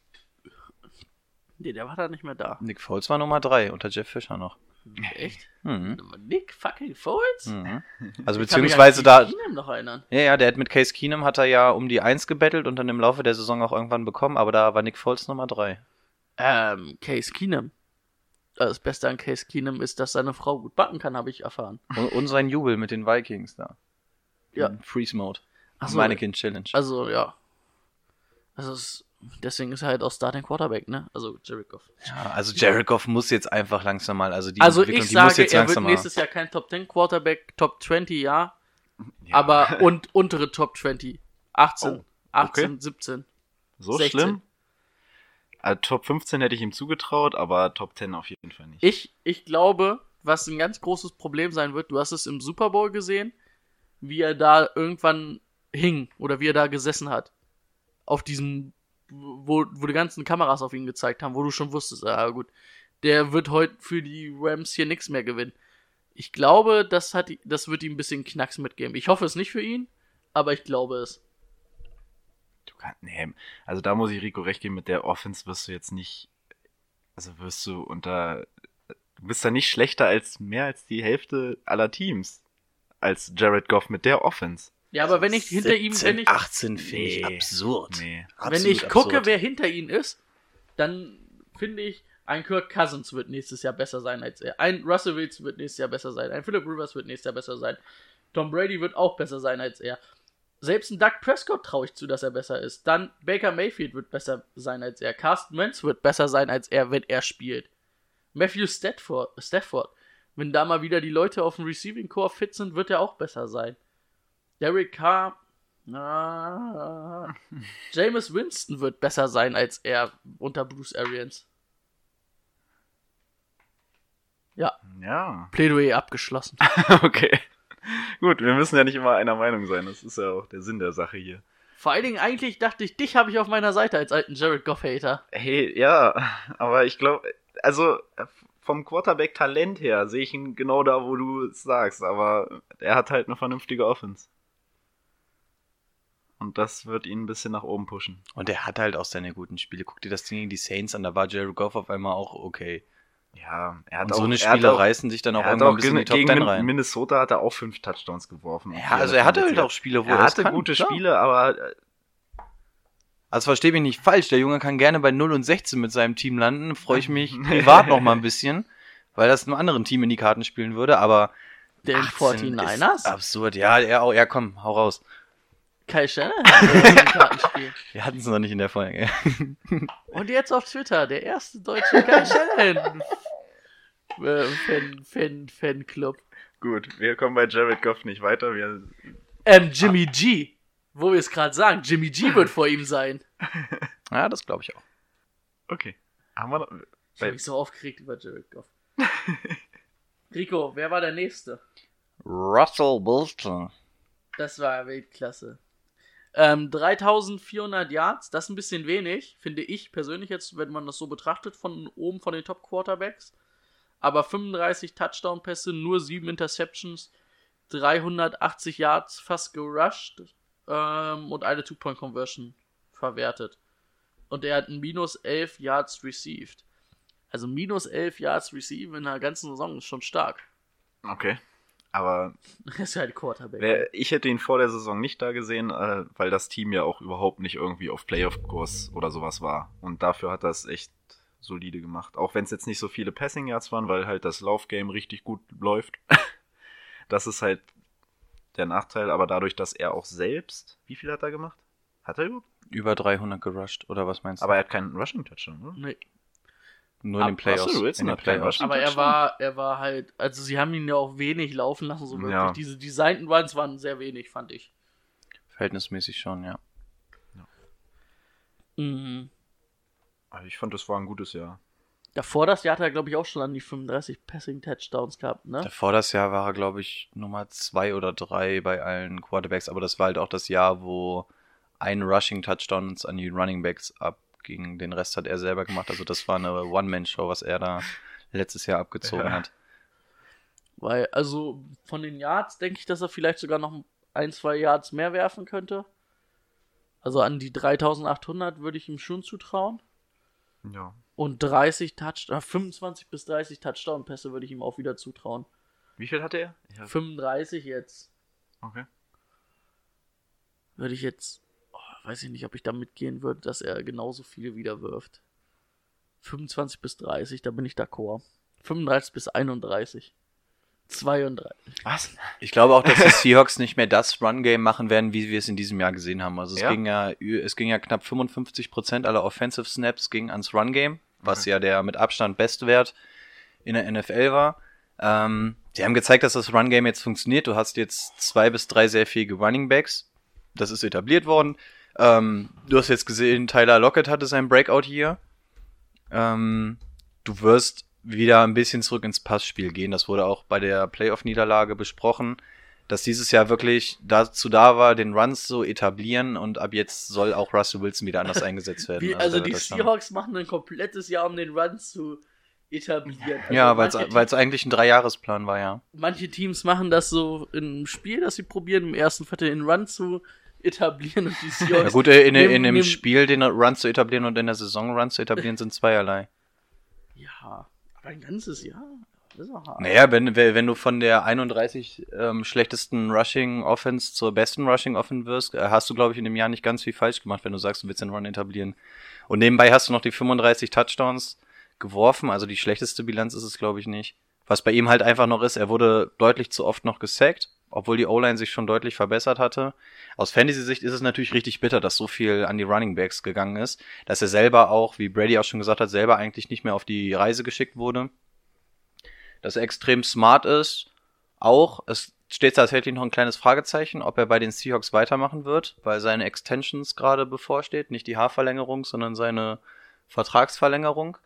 Nee, der war da nicht mehr da. Nick Foles war Nummer 3 unter Jeff Fisher noch. Echt? Mhm. Nick fucking Foles? Mhm. Also Ich beziehungsweise da, Case Keenum noch erinnern. ja, ja, der hat mit Case Keenum hat er ja um die 1 gebettelt und dann im Laufe der Saison auch irgendwann bekommen, aber da war Nick Foles Nummer 3. Ähm, Case Keenum. Das Beste an Case Keenum ist, dass seine Frau gut backen kann, habe ich erfahren. Und, und sein Jubel mit den Vikings da. Ja. In Freeze Mode. Ach so. Mannequin Challenge. Also, ja. Also, es, deswegen ist er halt auch Starting Quarterback, ne? Also, Jared Goff. Ja, also Jared Goff muss jetzt einfach langsam mal, also die Also, Entwicklung, ich die muss sage, jetzt er wird langsam mal. nächstes Jahr kein Top 10 Quarterback, Top 20, ja. Aber, und untere Top 20. 18, Oh, 18, 17. So 16. schlimm? Also, Top 15 hätte ich ihm zugetraut, aber Top 10 auf jeden Fall nicht. Ich, ich glaube, was ein ganz großes Problem sein wird, du hast es im Super Bowl gesehen, wie er da irgendwann hing oder wie er da gesessen hat. Auf diesem, wo, wo die ganzen Kameras auf ihn gezeigt haben, wo du schon wusstest, ah gut, der wird heute für die Rams hier nichts mehr gewinnen. Ich glaube, das, hat, das wird ihm ein bisschen Knacks mitgeben. Ich hoffe es nicht für ihn, aber ich glaube es. Du kannst, nee, also da muss ich Rico recht geben, mit der Offense wirst du jetzt nicht, also wirst du unter, du bist da nicht schlechter als mehr als die Hälfte aller Teams als Jared Goff mit der Offense. Ja, aber wenn ich hinter ihm, wenn ich, 18 finde ich Nee. absurd. Nee. wenn ich gucke, absurd. wer hinter ihm ist, dann finde ich, ein Kirk Cousins wird nächstes Jahr besser sein als er. Ein Russell Wilson wird nächstes Jahr besser sein. Ein Philip Rivers wird nächstes Jahr besser sein. Tom Brady wird auch besser sein als er. Selbst ein Doug Prescott traue ich zu, dass er besser ist. Dann Baker Mayfield wird besser sein als er. Carsten Wentz wird besser sein als er, wenn er spielt. Matthew Stafford, Stafford. Wenn da mal wieder die Leute auf dem Receiving Core fit sind, wird er auch besser sein. Derek Carr. Ah, Jameis Winston wird besser sein als er unter Bruce Arians. Ja, Ja, Plädoyer abgeschlossen. okay. Gut, wir müssen ja nicht immer einer Meinung sein. Das ist ja auch der Sinn der Sache hier. Vor allen Dingen eigentlich dachte ich, dich habe ich auf meiner Seite als alten Jared Goff-Hater. Hey, ja, aber ich glaube, also vom Quarterback-Talent her sehe ich ihn genau da, wo du es sagst, aber er hat halt eine vernünftige Offense. Und das wird ihn ein bisschen nach oben pushen. Und er hat halt auch seine guten Spiele. Guck dir das Ding gegen die Saints an, da war Jared Goff auf einmal auch okay. Ja, er hat Und auch so eine er hat Spiele auch- reißen sich dann auch er irgendwann auch ein bisschen in die Top gegen 10 Min- rein. Minnesota hat er auch fünf Touchdowns geworfen. Ja, also er hatte halt auch Spiele, wo er er hatte kann, gute klar. Spiele, aber äh, Also versteh mich nicht falsch, der Junge kann gerne bei 0 und 16 mit seinem Team landen. Freue ich mich privat noch mal ein bisschen, weil das einem anderen Team in die Karten spielen würde, aber Den 18 ist 49ers? absurd. Ja, ja, oh, ja, komm, hau raus. Kai Shanahan. Wir hatten es noch nicht in der Folge. Und jetzt auf Twitter, der erste deutsche Kai Shanahan. Äh, Fan, Fan, Fanclub. Gut, wir kommen bei Jared Goff nicht weiter. Wir, Ähm, Jimmy G. Wo wir es gerade sagen, Jimmy G wird vor ihm sein. Ja, das glaube ich auch. okay. Haben wir noch, Ich habe mich so aufgeregt über Jared Goff. Rico, wer war der Nächste? Russell Wilson. Das war Weltklasse. Ähm, 3400 Yards, das ist ein bisschen wenig, finde ich persönlich jetzt, wenn man das so betrachtet, von oben von den Top Quarterbacks. Aber 35 Touchdown-Pässe, nur 7 Interceptions, 380 Yards fast gerusht ähm, und eine Two-Point-Conversion verwertet. Und er hat minus 11 Yards received. Also minus 11 Yards received in der ganzen Saison ist schon stark. okay. Aber Das ist ein Quarterback. wer, ich hätte ihn vor der Saison nicht da gesehen, äh, weil das Team ja auch überhaupt nicht irgendwie auf Playoff-Kurs oder sowas war. Und dafür hat er es echt solide gemacht. Auch wenn es jetzt nicht so viele Passing Yards waren, weil halt das Laufgame richtig gut läuft. das ist halt der Nachteil, aber dadurch, dass er auch selbst, wie viel hat er gemacht? Hat er überhaupt? Über 300 gerusht, oder was meinst du? Aber er hat keinen Rushing Touchdown, oder? Nee. Nur in den Ab- Playoffs. So, Wilson in den Playoffs. Rushing Aber er war, er war halt, also sie haben ihn ja auch wenig laufen lassen, so wirklich. Ja. Diese designten Runs waren sehr wenig, fand ich. Verhältnismäßig schon, ja. Mhm. Also ich fand, das war ein gutes Jahr. Davor das Jahr hat er, glaube ich, auch schon an die 35 Passing Touchdowns gehabt, ne? Davor das Jahr war er, glaube ich, Nummer zwei oder drei bei allen Quarterbacks, aber das war halt auch das Jahr, wo ein Rushing Touchdown uns an die Running Backs abging. Den Rest hat er selber gemacht. Also das war eine One-Man-Show, was er da letztes Jahr abgezogen Ja. hat. Weil, also von den Yards denke ich, dass er vielleicht sogar noch ein, zwei Yards mehr werfen könnte. Also an die 3800 würde ich ihm schon zutrauen. Ja. Und 30 Touchdowns, 25 bis 30 Touchdown-Pässe würde ich ihm auch wieder zutrauen. Wie viel hatte er? Ich hab, 35 jetzt. okay. würde ich jetzt, weiß ich nicht, ob ich da mitgehen würde, dass er genauso viel wieder wirft. 25 bis 30, da bin ich d'accord. 35 bis 31. 32. Was? Ich glaube auch, dass die Seahawks nicht mehr das Run-Game machen werden, wie wir es in diesem Jahr gesehen haben. Also es Ja? ging ja, es ging ja knapp 55% aller Offensive Snaps ging ans Run-Game, was ja der mit Abstand beste Wert in der NFL war. Ähm, sie haben gezeigt, dass das Run-Game jetzt funktioniert. Du hast jetzt zwei bis drei sehr fähige Running Backs. Das ist etabliert worden. Ähm, du hast jetzt gesehen, Tyler Lockett hatte sein Breakout hier. Ähm, du wirst wieder ein bisschen zurück ins Passspiel gehen. Das wurde auch bei der Playoff-Niederlage besprochen, dass dieses Jahr wirklich dazu da war, den Runs zu etablieren und ab jetzt soll auch Russell Wilson wieder anders eingesetzt werden. Wie, also der die dann- Seahawks machen ein komplettes Jahr, um den Run zu etablieren. Also Ja, weil es eigentlich ein Dreijahresplan war, ja. manche Teams machen das so im Spiel, dass sie probieren, im ersten Viertel den Run zu etablieren und die Seahawks. Ja gut, äh, in, nehmen- in dem nehmen- Spiel den Run zu etablieren und in der Saison Run zu etablieren sind zweierlei. Ja, aber ein ganzes Jahr. Das ist auch hart. Naja, wenn, wenn du von der 31 ähm, schlechtesten Rushing Offense zur besten Rushing Offense wirst, äh, hast du, glaube ich, in dem Jahr nicht ganz viel falsch gemacht, wenn du sagst, du willst den Run etablieren. Und nebenbei hast du noch die 35 Touchdowns geworfen, also die schlechteste Bilanz ist es, glaube ich, nicht. Was bei ihm halt einfach noch ist, er wurde deutlich zu oft noch gesackt, obwohl die O-Line sich schon deutlich verbessert hatte. Aus Fantasy-Sicht ist es natürlich richtig bitter, dass so viel an die Running Backs gegangen ist, dass er selber auch, wie Brady auch schon gesagt hat, selber eigentlich nicht mehr auf die Reise geschickt wurde dass er extrem smart ist. Auch, es steht tatsächlich noch ein kleines Fragezeichen, ob er bei den Seahawks weitermachen wird, weil seine Extensions gerade bevorsteht. Nicht die Haarverlängerung, sondern seine Vertragsverlängerung.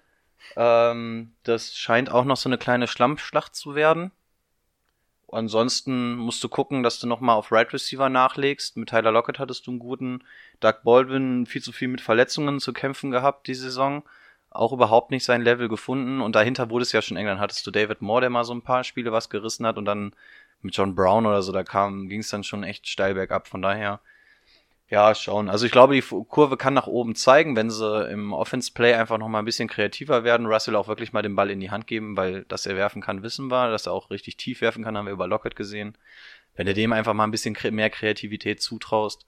Ähm, das scheint auch noch so eine kleine Schlammschlacht zu werden. Ansonsten musst du gucken, dass du nochmal auf Right Receiver nachlegst. Mit Tyler Lockett hattest du einen guten. Doug Baldwin viel zu viel mit Verletzungen zu kämpfen gehabt die Saison auch überhaupt nicht sein Level gefunden. Und dahinter wurde es ja schon eng. Dann hattest du David Moore, der mal so ein paar Spiele was gerissen hat. Und dann mit John Brown oder so, da kam, ging es dann schon echt steil bergab. Von daher, ja, schauen. Also ich glaube, die Kurve kann nach oben zeigen, wenn sie im Offense-Play einfach noch mal ein bisschen kreativer werden. Russell auch wirklich mal den Ball in die Hand geben, weil dass er werfen kann, wissen wir. Dass er auch richtig tief werfen kann, haben wir über Lockett gesehen. Wenn du dem einfach mal ein bisschen mehr Kreativität zutraust,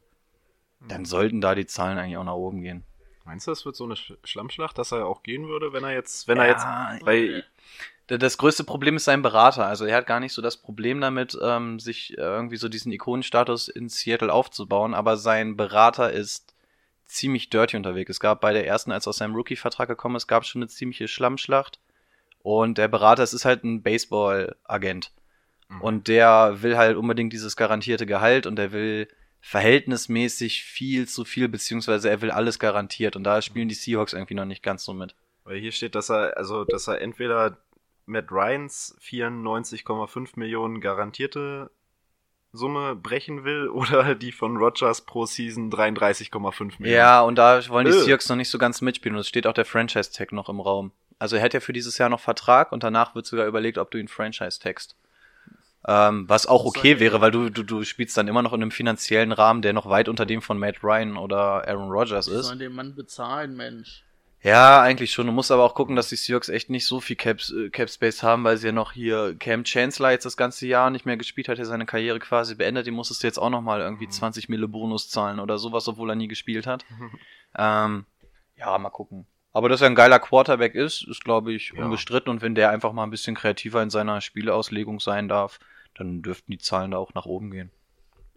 dann sollten da die Zahlen eigentlich auch nach oben gehen. Meinst du, das wird so eine Sch Schlammschlacht, dass er auch gehen würde, wenn er jetzt, wenn er jetzt, Ja, weil, D- Das größte Problem ist sein Berater. Also er hat gar nicht so das Problem damit, ähm, sich äh, irgendwie so diesen Ikonenstatus in Seattle aufzubauen, aber sein Berater ist ziemlich dirty unterwegs. Es gab bei der ersten, als er aus seinem Rookie-Vertrag gekommen ist, gab es schon eine ziemliche Schlammschlacht. Und der Berater, es ist halt ein Baseball-Agent. Mhm. Und der will halt unbedingt dieses garantierte Gehalt und der will verhältnismäßig viel zu viel, beziehungsweise er will alles garantiert. Und da spielen die Seahawks irgendwie noch nicht ganz so mit. Weil hier steht, dass er, also, dass er entweder Matt Ryans 94,5 Millionen garantierte Summe brechen will oder die von Rogers pro Season 33,5 Millionen. Ja, und da wollen die Äh. Seahawks noch nicht so ganz mitspielen und es steht auch der Franchise-Tag noch im Raum. Also er hat ja für dieses Jahr noch Vertrag und danach wird sogar überlegt, ob du ihn Franchise-tagst. Ähm, was auch okay wäre, weil du, du, du spielst dann immer noch in einem finanziellen Rahmen, der noch weit unter dem von Matt Ryan oder Aaron Rodgers ist. sollen den Mann bezahlen, Mensch. Ja, eigentlich schon. Du musst aber auch gucken, dass die Seahawks echt nicht so viel Cap, äh, Cap Space haben, weil sie ja noch hier Cam Chancellor jetzt das ganze Jahr nicht mehr gespielt hat, der seine Karriere quasi beendet. Die musstest du jetzt auch nochmal irgendwie 20 Mille Bonus zahlen oder sowas, obwohl er nie gespielt hat. ähm, ja, mal gucken. Aber dass er ein geiler Quarterback ist, ist, glaube ich, Ja. unbestritten. Und wenn der einfach mal ein bisschen kreativer in seiner Spieleauslegung sein darf, dann dürften die Zahlen da auch nach oben gehen.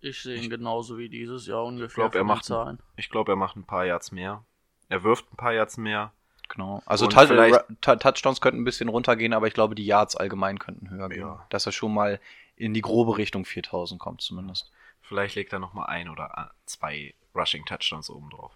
Ich sehe ihn genauso wie dieses Jahr ungefähr. Ich glaube, er von den macht, Zahlen. ich glaube, er macht ein paar Yards mehr. Er wirft ein paar Yards mehr. Genau. Also Touchdowns könnten ein bisschen runtergehen, aber ich glaube, die Yards allgemein könnten höher gehen. Ja. Dass er schon mal in die grobe Richtung 4000 kommt zumindest. Vielleicht legt er noch mal ein oder zwei Rushing Touchdowns oben drauf.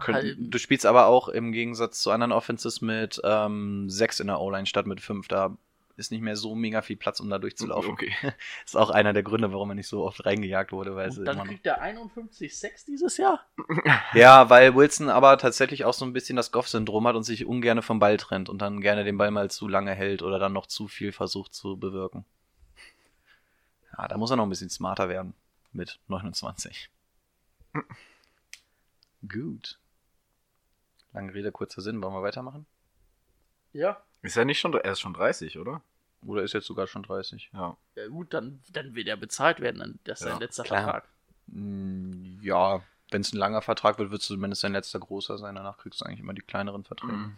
Halten. Du spielst aber auch im Gegensatz zu anderen Offenses mit ähm, sechs in der O-Line statt mit fünf. Da ist nicht mehr so mega viel Platz, um da durchzulaufen. Okay. ist auch einer der Gründe, warum er nicht so oft reingejagt wurde. Weil Und dann kriegt er 51 Sex dieses Jahr? ja, weil Wilson aber tatsächlich auch so ein bisschen das Goff-Syndrom hat und sich ungern vom Ball trennt und dann gerne den Ball mal zu lange hält oder dann noch zu viel versucht zu bewirken. Ja, da muss er noch ein bisschen smarter werden mit 29. Gut. Lange Rede, kurzer Sinn. Wollen wir weitermachen? Ja. Ist er nicht schon, er ist schon 30, oder? Oder ist jetzt sogar schon 30? Ja. Ja gut, dann, dann wird er bezahlt werden. Dann- Das ist Ja, sein letzter klar. Vertrag. Mm, Ja, wenn es ein langer Vertrag wird, wird es zumindest sein letzter großer sein. Danach kriegst du eigentlich immer die kleineren Verträge. Mhm.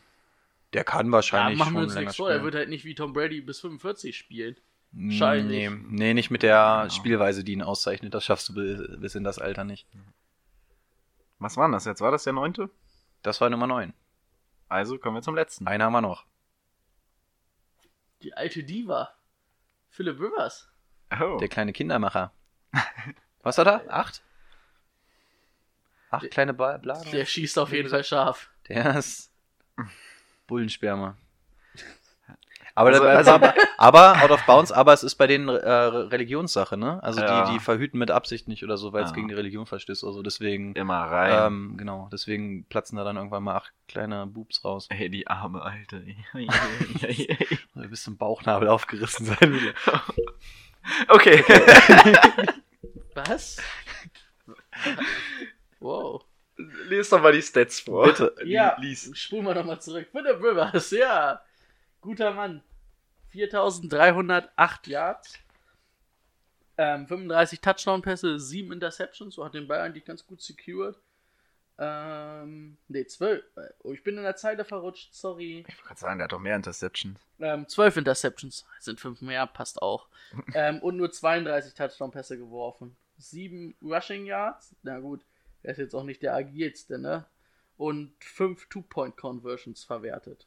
Der kann Ja, wahrscheinlich machen wir schon uns länger nichts vor. Er spielen. wird halt nicht wie Tom Brady bis 45 spielen. Nee, Wahrscheinlich. nee, nicht mit der Spielweise, die ihn auszeichnet. Das schaffst du bi- bis in das Alter nicht. Was war denn das jetzt? War das der neunte? Das war Nummer 9. Also kommen wir zum letzten. Einen haben wir noch. Die alte Diva. Philip Rivers. Oh. Der kleine Kindermacher. Was hat er? Acht? Acht kleine ba Blagen? Der schießt auf jeden Fall scharf. Der ist Bullensperma. Aber, Also- also- aber, aber, out of bounds, aber es ist bei denen äh, Religionssache, ne? Also Ja. die, die verhüten mit Absicht nicht oder so, weil es Ja. gegen die Religion verstößt oder so. Deswegen, Immer rein. ähm, genau, deswegen platzen da dann irgendwann mal acht kleine Boobs raus. Ey, die arme Alte. Oder bis zum Bauchnabel aufgerissen sein wieder. okay. Was? wow. Lies doch mal die Stats vor. Bitte. Ja, Lies. spulen wir nochmal zurück. Philip Rivers, ja. Guter Mann. 4308 Yards. Ähm, 35 Touchdown-Pässe, 7 Interceptions. So hat den Ball eigentlich ganz gut secured. Ähm, ne, 12. Oh, ich bin in der Zeile verrutscht, sorry. Ich wollte gerade sagen, der hat doch mehr Interceptions. Ähm, 12 Interceptions. Sind 5 mehr, passt auch. ähm, und nur 32 Touchdown-Pässe geworfen. 7 Rushing Yards. Na gut, er ist jetzt auch nicht der agilste, ne? Und 5 Two-Point-Conversions verwertet.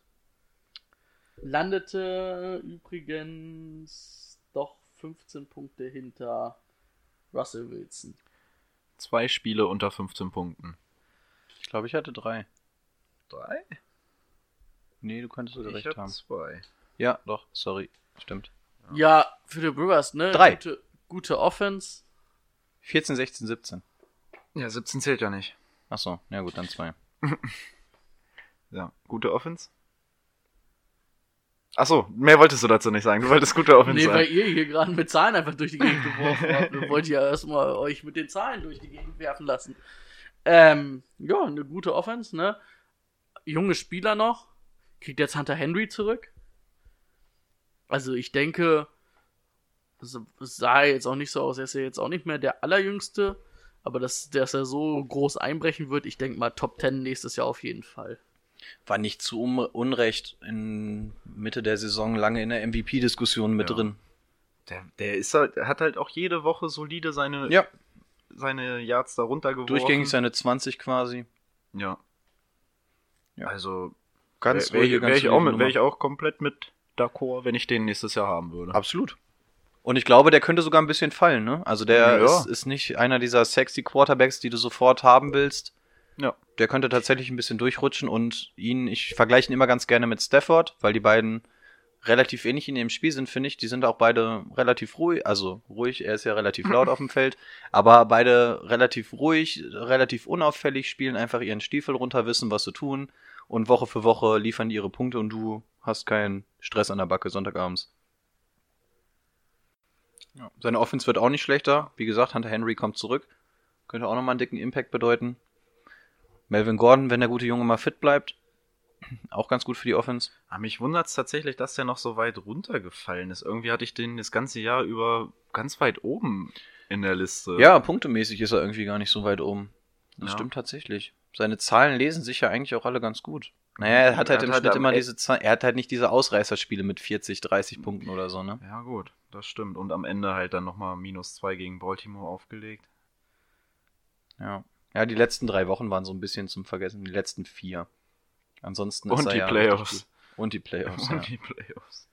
Landete übrigens doch 15 Punkte hinter Russell Wilson. Zwei Spiele unter 15 Punkten. Ich glaube, ich hatte drei. Drei? Nee, du könntest sogar Ich recht hab haben. zwei. Ja, doch, sorry. Stimmt. Ja, Philip Rivers, ne? Drei. Gute, gute Offense. 14, 16, 17. Ja, 17 zählt ja nicht. Achso, ja gut, dann zwei. Ja, gute Offense. Achso, mehr wolltest du dazu nicht sagen. Du wolltest gute Offense Nee, weil sagen. ihr hier gerade mit Zahlen einfach durch die Gegend geworfen habt. Dann wollt ihr ja erstmal euch mit den Zahlen durch die Gegend werfen lassen. Ähm, ja, eine gute Offense, ne? Junge Spieler noch. Kriegt jetzt Hunter Henry zurück. Also ich denke, es sah jetzt auch nicht so aus, er ist ja jetzt auch nicht mehr der allerjüngste, aber dass, dass er so groß einbrechen wird, ich denke mal Top 10 nächstes Jahr auf jeden Fall. War nicht zu Unrecht in Mitte der Saison lange in der MVP-Diskussion mit Ja. drin. Der, der ist halt, hat halt auch jede Woche solide seine, Ja, seine Yards da runtergeworfen. durchgängig seine 20 quasi. Ja. Ja. Also, Ganz wäre wär ganz ich, auch mit- wär ich auch komplett d'accord, wenn ich den nächstes Jahr haben würde. Absolut. Und ich glaube, der könnte sogar ein bisschen fallen, ne? Also der Ja. ist, ist nicht einer dieser sexy Quarterbacks, die du sofort haben willst. Ja. Der könnte tatsächlich ein bisschen durchrutschen und ihn, ich vergleiche ihn immer ganz gerne mit Stafford, weil die beiden relativ ähnlich in ihrem Spiel sind, finde ich. Die sind auch beide relativ ruhig, also ruhig, er ist ja relativ laut auf dem Feld, aber beide relativ ruhig, relativ unauffällig, spielen einfach ihren Stiefel runter, wissen, was sie tun und Woche für Woche liefern die ihre Punkte und du hast keinen Stress an der Backe Sonntagabends. Ja. Seine Offense wird auch nicht schlechter. Wie gesagt, Hunter Henry kommt zurück. Könnte auch nochmal einen dicken Impact bedeuten. Melvin Gordon, wenn der gute Junge mal fit bleibt. Auch ganz gut für die Offense. Aber Ah, mich wundert es tatsächlich, dass der noch so weit runtergefallen ist. Irgendwie hatte ich den das ganze Jahr über ganz weit oben in der Liste. Ja, punktemäßig ist er irgendwie gar nicht so weit oben. Das Ja. stimmt tatsächlich. Seine Zahlen lesen sich ja eigentlich auch alle ganz gut. Naja, er hat Er halt hat im halt Schnitt immer diese Zahlen, er hat halt nicht diese Ausreißerspiele mit 40, 30 Punkten oder so, ne? Ja, gut, das stimmt. Und am Ende halt dann nochmal minus zwei gegen Baltimore aufgelegt. Ja. Ja, die letzten drei Wochen waren so ein bisschen zum Vergessen, die letzten vier. Ansonsten ist Und er die ja Playoffs. gut. Und die Playoffs, ja. Und die Playoffs.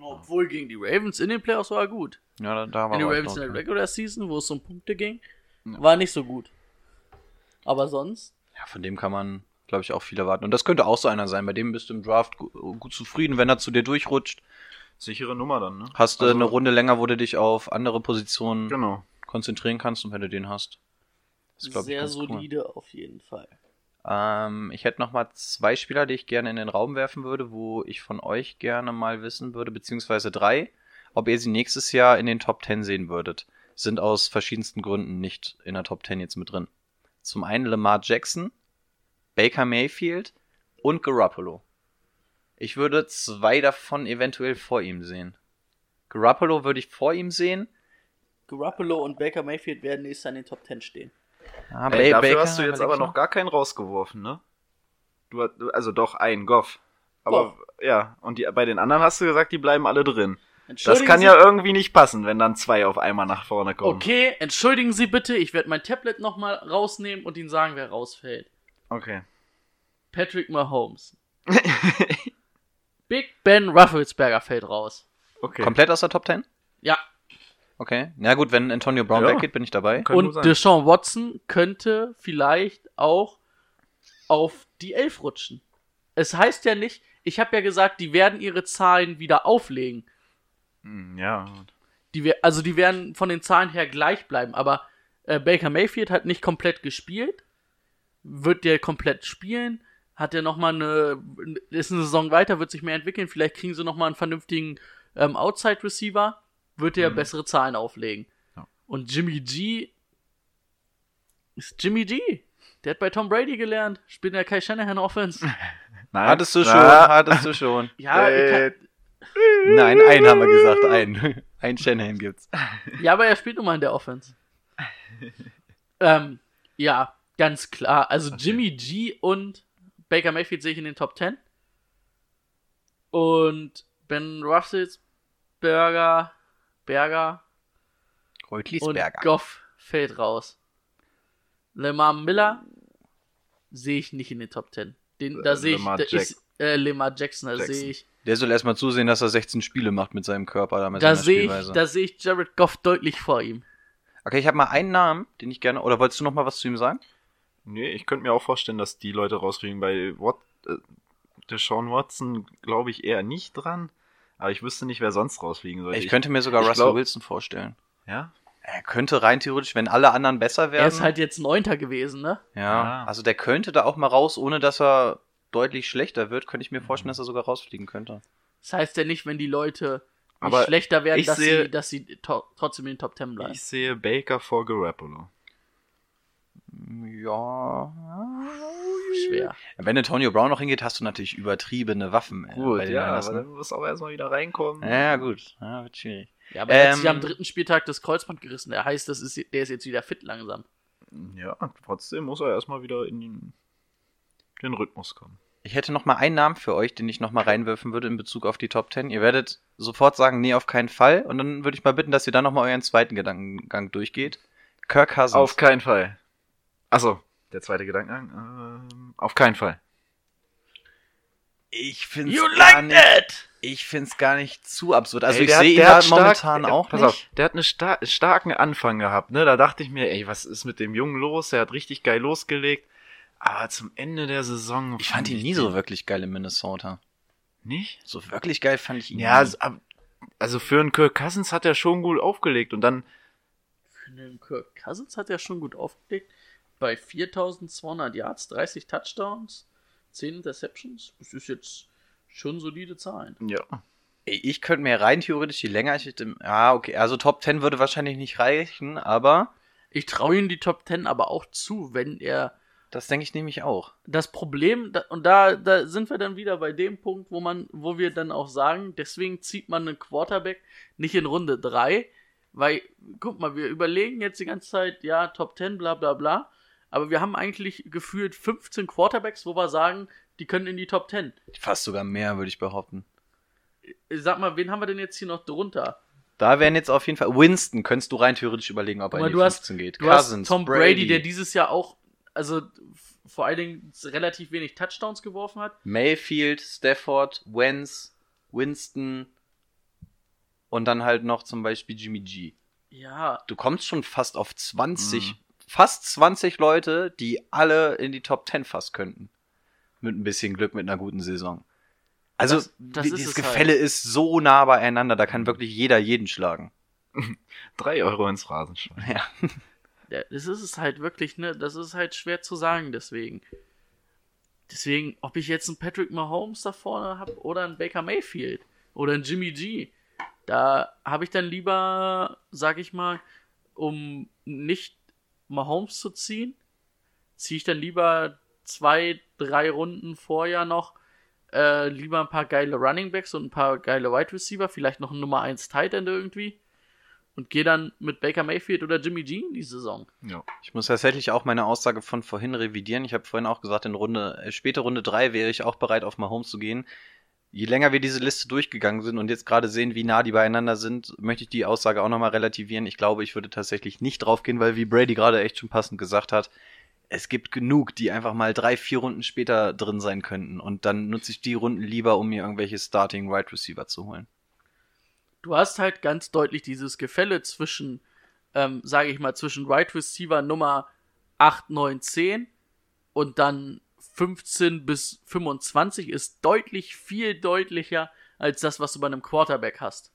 Obwohl gegen die Ravens in den Playoffs war er gut. Ja, da, da war In den Ravens in der ja. Regular Season, wo es um Punkte ging, Ja. war nicht so gut. Aber sonst, Ja, von dem kann man, glaube ich, auch viel erwarten. Und das könnte auch so einer sein. Bei dem bist du im Draft gu gut zufrieden, wenn er zu dir durchrutscht. Sichere Nummer dann, ne? Hast du Also- eine Runde länger, wo du dich auf andere Positionen Genau. konzentrieren kannst und wenn du den hast. Ist, ich, sehr ganz cool. solide auf jeden Fall. Ähm, ich hätte noch mal zwei Spieler, die ich gerne in den Raum werfen würde, wo ich von euch gerne mal wissen würde, beziehungsweise drei, ob ihr sie nächstes Jahr in den Top 10 sehen würdet. Sind aus verschiedensten Gründen nicht in der Top 10 jetzt mit drin. Zum einen Lamar Jackson, Baker Mayfield und Garoppolo. Ich würde zwei davon eventuell vor ihm sehen. Garoppolo würde ich vor ihm sehen. Garoppolo und Baker Mayfield werden nächstes Jahr in den Top 10 stehen. Ah, Ey, dafür Baker hast du jetzt aber noch gar keinen rausgeworfen, ne? Du hast, also doch einen, Goff. Aber ja, und die, bei den anderen hast du gesagt, die bleiben alle drin. Das kann Sie, ja irgendwie nicht passen, wenn dann zwei auf einmal nach vorne kommen. Okay, entschuldigen Sie bitte, ich werde mein Tablet nochmal rausnehmen und Ihnen sagen, wer rausfällt. Okay. Patrick Mahomes. Big Ben Rufflesberger fällt raus. okay. Komplett aus der Top 10? Ja, Okay. Na gut, wenn Antonio Brown Ja. weggeht, bin ich dabei. Kann und. Deshaun Watson könnte vielleicht auch auf die 11 rutschen. Es heißt ja nicht, ich habe ja gesagt, die werden ihre Zahlen wieder auflegen. Hm, Ja. Die, also die werden von den Zahlen her gleich bleiben, aber äh, Baker Mayfield hat nicht komplett gespielt. Wird der komplett spielen? Hat er nochmal eine, ist eine Saison weiter, wird sich mehr entwickeln. Vielleicht kriegen sie nochmal einen vernünftigen ähm, Outside Receiver. Wird der Mhm. bessere Zahlen auflegen. Ja. Und Jimmy G ist Jimmy G. Der hat bei Tom Brady gelernt. Spielt in der Kai Shanahan Offense. Nein. Hattest du schon, Na, hattest du schon. Ja, ich äh, kann, Nein, einen haben wir gesagt, einen. Ein Shanahan gibt's. Ja, aber er spielt nun mal in der Offense. ähm, ja, ganz klar. Also Jimmy G und Baker Mayfield sehe ich in den Top 10. Und Ben Roethlisberger, Berger und Reutlisberger. Goff fällt raus. Lamar Miller sehe ich nicht in den Top 10. Den, da Äh, sehe ich, da Jack- ist, äh, Lamar Jackson, da sehe ich, Der soll erstmal zusehen, dass er 16 Spiele macht mit seinem Körper, da da sehe ich, da sehe ich Jared Goff deutlich vor ihm. okay, ich habe mal einen Namen, den ich gerne. Oder wolltest du noch mal was zu ihm sagen? Nee, ich könnte mir auch vorstellen, dass die Leute rauskriegen. Bei Wat äh, Deshaun Watson glaube ich eher nicht dran. Aber ich wüsste nicht, wer sonst rausfliegen sollte. Ich könnte mir sogar ich Russell glaub- Wilson vorstellen. Ja? Er könnte rein theoretisch, wenn alle anderen besser werden. Er ist halt jetzt Neunter gewesen, ne? ja, Ja. also der könnte da auch mal raus, ohne dass er deutlich schlechter wird, könnte ich mir vorstellen, dass er sogar rausfliegen könnte. Das heißt ja nicht, wenn die Leute nicht Aber schlechter werden, ich dass, sehe- sie, dass sie trotzdem in den Top 10 bleiben. Ich sehe Baker vor Garoppolo. Ja. Schwer. Wenn Antonio Brown noch hingeht, hast du natürlich übertriebene Waffen. äh, bei den Niners, ne? dann muss auch erstmal wieder reinkommen. Ja, gut. Ja, wird schwierig. Ja, aber er hat sich Ähm, am dritten Spieltag das Kreuzband gerissen. Der heißt, das ist, der ist jetzt wieder fit langsam. Ja, trotzdem muss er erstmal wieder in den, den Rhythmus kommen. Ich hätte noch mal einen Namen für euch, den ich noch mal reinwerfen würde in Bezug auf die Top 10. Ihr werdet sofort sagen, nee, auf keinen Fall. Und dann würde ich mal bitten, dass ihr dann noch mal euren zweiten Gedankengang durchgeht. Kirk Cousins. Auf keinen Fall. Achso, der zweite Gedankengang. Ähm, auf keinen Fall. Ich finde You es gar like nicht. that? Ich finde es gar nicht zu absurd. Also Ey, ich der sehe ihn der hat halt stark- momentan der- auch pass nicht. Auf, der hat einen star starken Anfang gehabt, ne? Da dachte ich mir, ey, was ist mit dem Jungen los? Er hat richtig geil losgelegt. Aber zum Ende der Saison. Ich fand ihn nie so wirklich geil in Minnesota. Nicht? So wirklich geil fand ich ihn Ja, nie. also, also für einen Kirk Cousins hat er schon gut aufgelegt und dann, Für den Kirk Cousins hat er schon gut aufgelegt. Bei 4200 Yards, 30 Touchdowns, 10 Interceptions. Das ist jetzt schon solide Zahlen. ja. Ey, ich könnte mir rein theoretisch, je länger ich. Ja, okay, also Top 10 würde wahrscheinlich nicht reichen, aber Ich traue ihm die Top 10 aber auch zu, wenn er das denke ich nämlich auch. das Problem, und da, da sind wir dann wieder bei dem Punkt, wo man, wo wir dann auch sagen, deswegen zieht man einen Quarterback nicht in Runde 3, weil, guck mal, wir überlegen jetzt die ganze Zeit, ja, Top 10, bla bla bla, aber wir haben eigentlich gefühlt 15 Quarterbacks, wo wir sagen, die können in die Top 10. Fast sogar mehr, würde ich behaupten. Ich Sag mal, wen haben wir denn jetzt hier noch drunter? Da wären jetzt auf jeden Fall. Winston könntest du rein theoretisch überlegen, ob er in die du hast- 15 geht. Du Cousins, hast Tom Brady, der dieses Jahr auch, also vor allen Dingen relativ wenig Touchdowns geworfen hat. Mayfield, Stafford, Wentz, Winston und dann halt noch zum Beispiel Jimmy G. Ja, Du kommst schon fast auf 20, Mhm. Fast 20 Leute, die alle in die Top 10 fast könnten. Mit ein bisschen Glück, mit einer guten Saison. Also, Das- das dieses es halt. Gefälle ist so nah beieinander, da kann wirklich jeder jeden schlagen. Drei Euro ins Rasenschwein. Ja. Ja, das ist es halt wirklich, ne? Das ist halt schwer zu sagen, deswegen. Deswegen, ob ich jetzt einen Patrick Mahomes da vorne habe oder einen Baker Mayfield oder einen Jimmy G, da habe ich dann lieber, sag ich mal, um nicht Mahomes zu ziehen, ziehe ich dann lieber zwei, drei Runden vorher noch äh, lieber ein paar geile Running Backs und ein paar geile Wide Receiver, vielleicht noch ein Nummer 1 Tight End irgendwie und gehe dann mit Baker Mayfield oder Jimmy G in die Saison. Ja. Ich muss tatsächlich auch meine Aussage von vorhin revidieren. Ich habe vorhin auch gesagt, in Runde, äh, späte Runde 3 wäre ich auch bereit, auf Mahomes zu gehen. Je länger wir diese Liste durchgegangen sind und jetzt gerade sehen, wie nah die beieinander sind, möchte ich die Aussage auch nochmal relativieren. Ich glaube, ich würde tatsächlich nicht draufgehen, weil wie Brady gerade echt schon passend gesagt hat, es gibt genug, die einfach mal drei, vier Runden später drin sein könnten. Und dann nutze ich die Runden lieber, um mir irgendwelche Starting Wide Receiver zu holen. Du hast halt ganz deutlich dieses Gefälle zwischen, ähm, sage ich mal, zwischen Right Receiver Nummer 8, 9, 10 und dann 15 bis 25 ist deutlich viel deutlicher als das, was du bei einem Quarterback hast.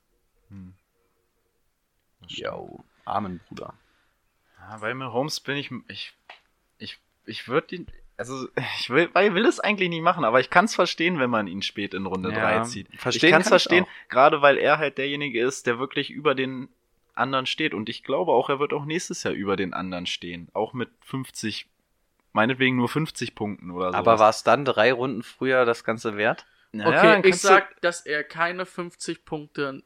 Jo, armen Bruder. Ja, bei Mahomes bin ich, ich, ich, ich würde ihn, also ich will, ich will es eigentlich nicht machen, aber ich kann es verstehen, wenn man ihn spät in Runde Ja, 3 zieht. verstehen ich kann es kann ich verstehen, auch. gerade weil er halt derjenige ist, der wirklich über den anderen steht. Und ich glaube auch, er wird auch nächstes Jahr über den anderen stehen. Auch mit 50, meinetwegen nur 50 Punkten oder so. Aber war es dann drei Runden früher das Ganze wert? Okay, ich sag, dass er keine 50 Punkte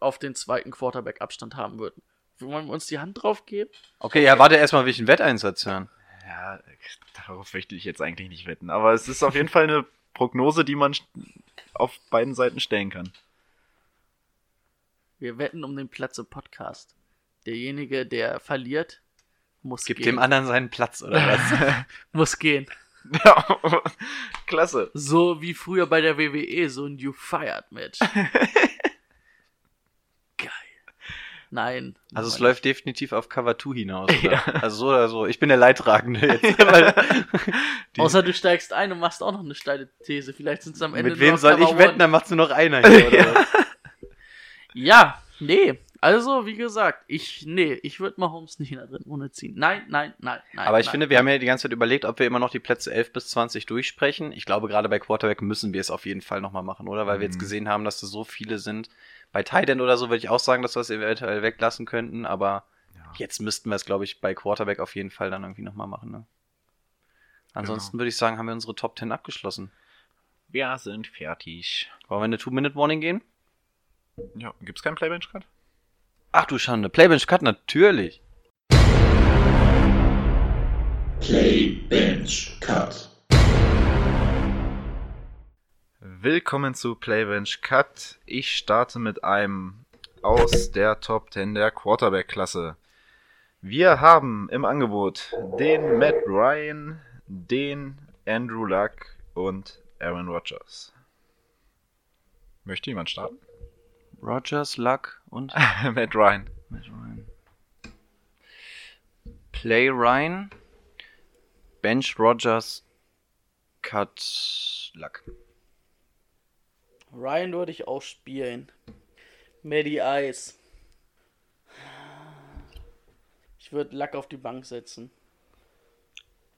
auf den zweiten Quarterback-Abstand haben wird. Wollen wir uns die Hand drauf geben? Okay, ja, warte erstmal, will ich einen Wetteinsatz hören. Ja, darauf möchte ich jetzt eigentlich nicht wetten. Aber es ist auf jeden Fall eine Prognose, die man auf beiden Seiten stellen kann. Wir wetten um den Platz im Podcast. Derjenige, der verliert, muss Gib gehen. dem anderen seinen Platz, oder was? muss gehen. Ja, klasse. So wie früher bei der WWE, so ein You Fired Match. Geil. Nein. Also es läuft definitiv auf Cover 2 hinaus, oder? Also so oder so. Ich bin der Leidtragende jetzt. Außer du steigst ein und machst auch noch eine steile These. Vielleicht sind es am Ende mit wem soll Cover ich wetten? Dann macht's nur noch einer hier, oder was? Ja, nee. Also, wie gesagt, ich, nee, ich würde Mahomes nicht in der dritten Runde ziehen. Nein, nein, nein, nein. Aber ich nein. finde, wir haben ja die ganze Zeit überlegt, ob wir immer noch die Plätze 11 bis 20 durchsprechen. Ich glaube, gerade bei Quarterback müssen wir es auf jeden Fall nochmal machen, oder? Weil wir jetzt Mhm. gesehen haben, dass es so viele sind. Bei Tight End oder so würde ich auch sagen, dass wir es eventuell weglassen könnten, aber Ja. jetzt müssten wir es, glaube ich, bei Quarterback auf jeden Fall dann irgendwie nochmal machen, ne? Ansonsten Genau. würde ich sagen, haben wir unsere Top 10 abgeschlossen. Wir sind fertig. Wollen wir eine Two-Minute-Warning gehen? Ja, gibt's keinen Playbench Cut? Ach du Schande, Playbench Cut, natürlich. Play Bench Cut. Willkommen zu Playbench Cut. Ich starte mit einem aus der Top 10 der Quarterback-Klasse. Wir haben im Angebot den Matt Ryan, den Andrew Luck und Aaron Rodgers. Möchte jemand starten? Rogers, Luck und Matt Ryan. Matt Ryan. Play Ryan, Bench Rogers, Cut Luck. Ryan würde ich auch spielen. Maddie Ice. Ich würde Luck auf die Bank setzen.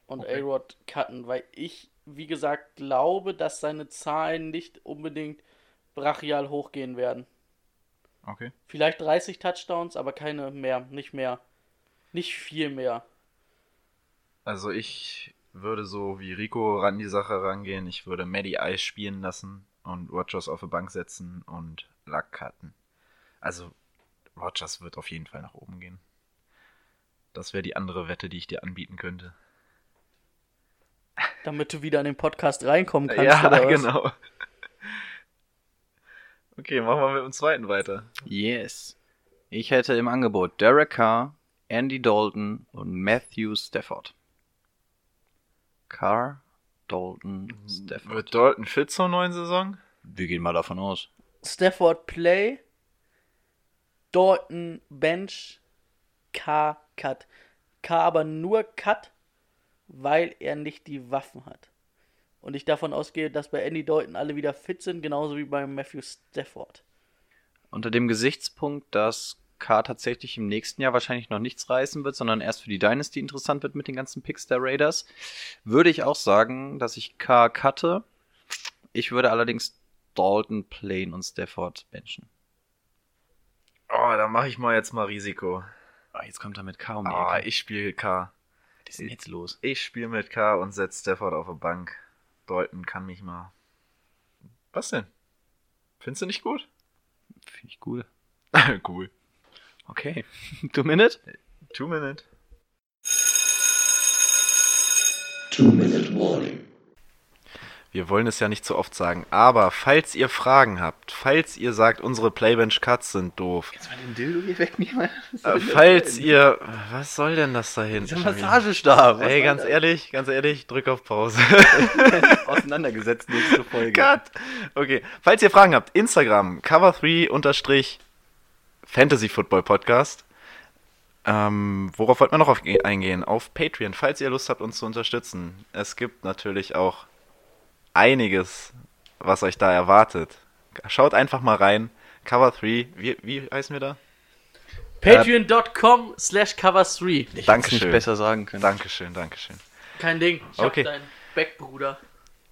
Und Okay. A-Rod cutten, weil ich, wie gesagt, glaube, dass seine Zahlen nicht unbedingt brachial hochgehen werden. Okay. Vielleicht 30 Touchdowns, aber keine mehr, nicht mehr. Nicht viel mehr. Also ich würde so wie Rico ran die Sache rangehen. Ich würde Maddie Ice spielen lassen und Rogers auf die Bank setzen und Luck cutten. Also Rogers wird auf jeden Fall nach oben gehen. Das wäre die andere Wette, die ich dir anbieten könnte. Damit du wieder in den Podcast reinkommen kannst, ja, genau. Okay, machen wir mit dem zweiten weiter. Yes. Ich hätte im Angebot Derek Carr, Andy Dalton und Matthew Stafford. Carr, Dalton, Stafford. Wird Dalton fit zur neuen Saison? Wir gehen mal davon aus. Stafford Play, Dalton Bench, K Cut. K aber nur Cut, weil er nicht die Waffen hat. Und ich davon ausgehe, dass bei Andy Dalton alle wieder fit sind, genauso wie bei Matthew Stafford. Unter dem Gesichtspunkt, dass Carr tatsächlich im nächsten Jahr wahrscheinlich noch nichts reißen wird, sondern erst für die Dynasty interessant wird mit den ganzen Picks der Raiders, würde ich auch sagen, dass ich Carr cutte. Ich würde allerdings Dalton playen und Stafford benchen. Oh, da mache ich mal jetzt mal Risiko. Ah, jetzt kommt er mit Carr um die Ah, Ecke. ich spiele K. Was ist denn jetzt los? Ich spiele mit K und setze Stafford auf die Bank. Dalton kann mich mal. Was denn? Findest du nicht gut? Finde ich cool. cool. Okay. Two Minute? Two minute. Two-Minute Warning. Wir wollen es ja nicht so oft sagen, aber falls ihr Fragen habt, falls ihr sagt, unsere Playbench Cuts sind doof, Jetzt mal den Dildo hier wegnehmen. äh, falls ihr, was soll denn das da hinten? Wieder? Massagestab. Ey, ganz ehrlich, ganz ehrlich, drück auf Pause. Auseinandergesetzt nächste Folge. Cut! Okay, falls ihr Fragen habt, Instagram, cover3 unterstrich Fantasy Football Podcast. Ähm, worauf wollten wir noch auf, eingehen? Auf Patreon, falls ihr Lust habt, uns zu unterstützen. Es gibt natürlich auch einiges, was euch da erwartet. Schaut einfach mal rein. Cover3, wie, wie heißen wir da? Patreon.com slash cover3. Ich hätte nicht besser sagen können. Dankeschön, Dankeschön. Kein Ding. Ich Okay. hab deinen Backbruder.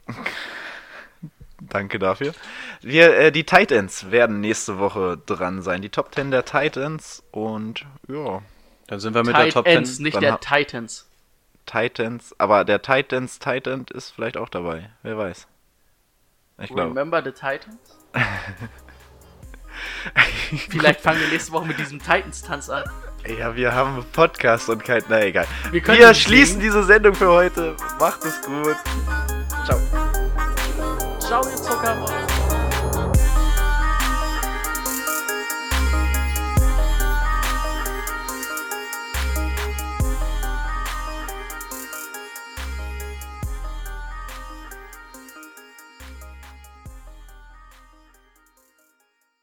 Danke dafür. Wir, äh, die Titans werden nächste Woche dran sein. Die Top 10 der Titans und ja, Dann sind wir mit der Tight Top Ends, 10. nicht Dann der Titans. Titans, aber der Titans Titan ist vielleicht auch dabei. Wer weiß. Ich glaube. Remember the Titans? Vielleicht fangen wir nächste Woche mit diesem Titans-Tanz an. Ja, wir haben einen Podcast und kein. Na egal. Wir Wir, schließen singen. diese Sendung für heute. Macht es gut. Ciao. Ciao, ihr Zuckermann.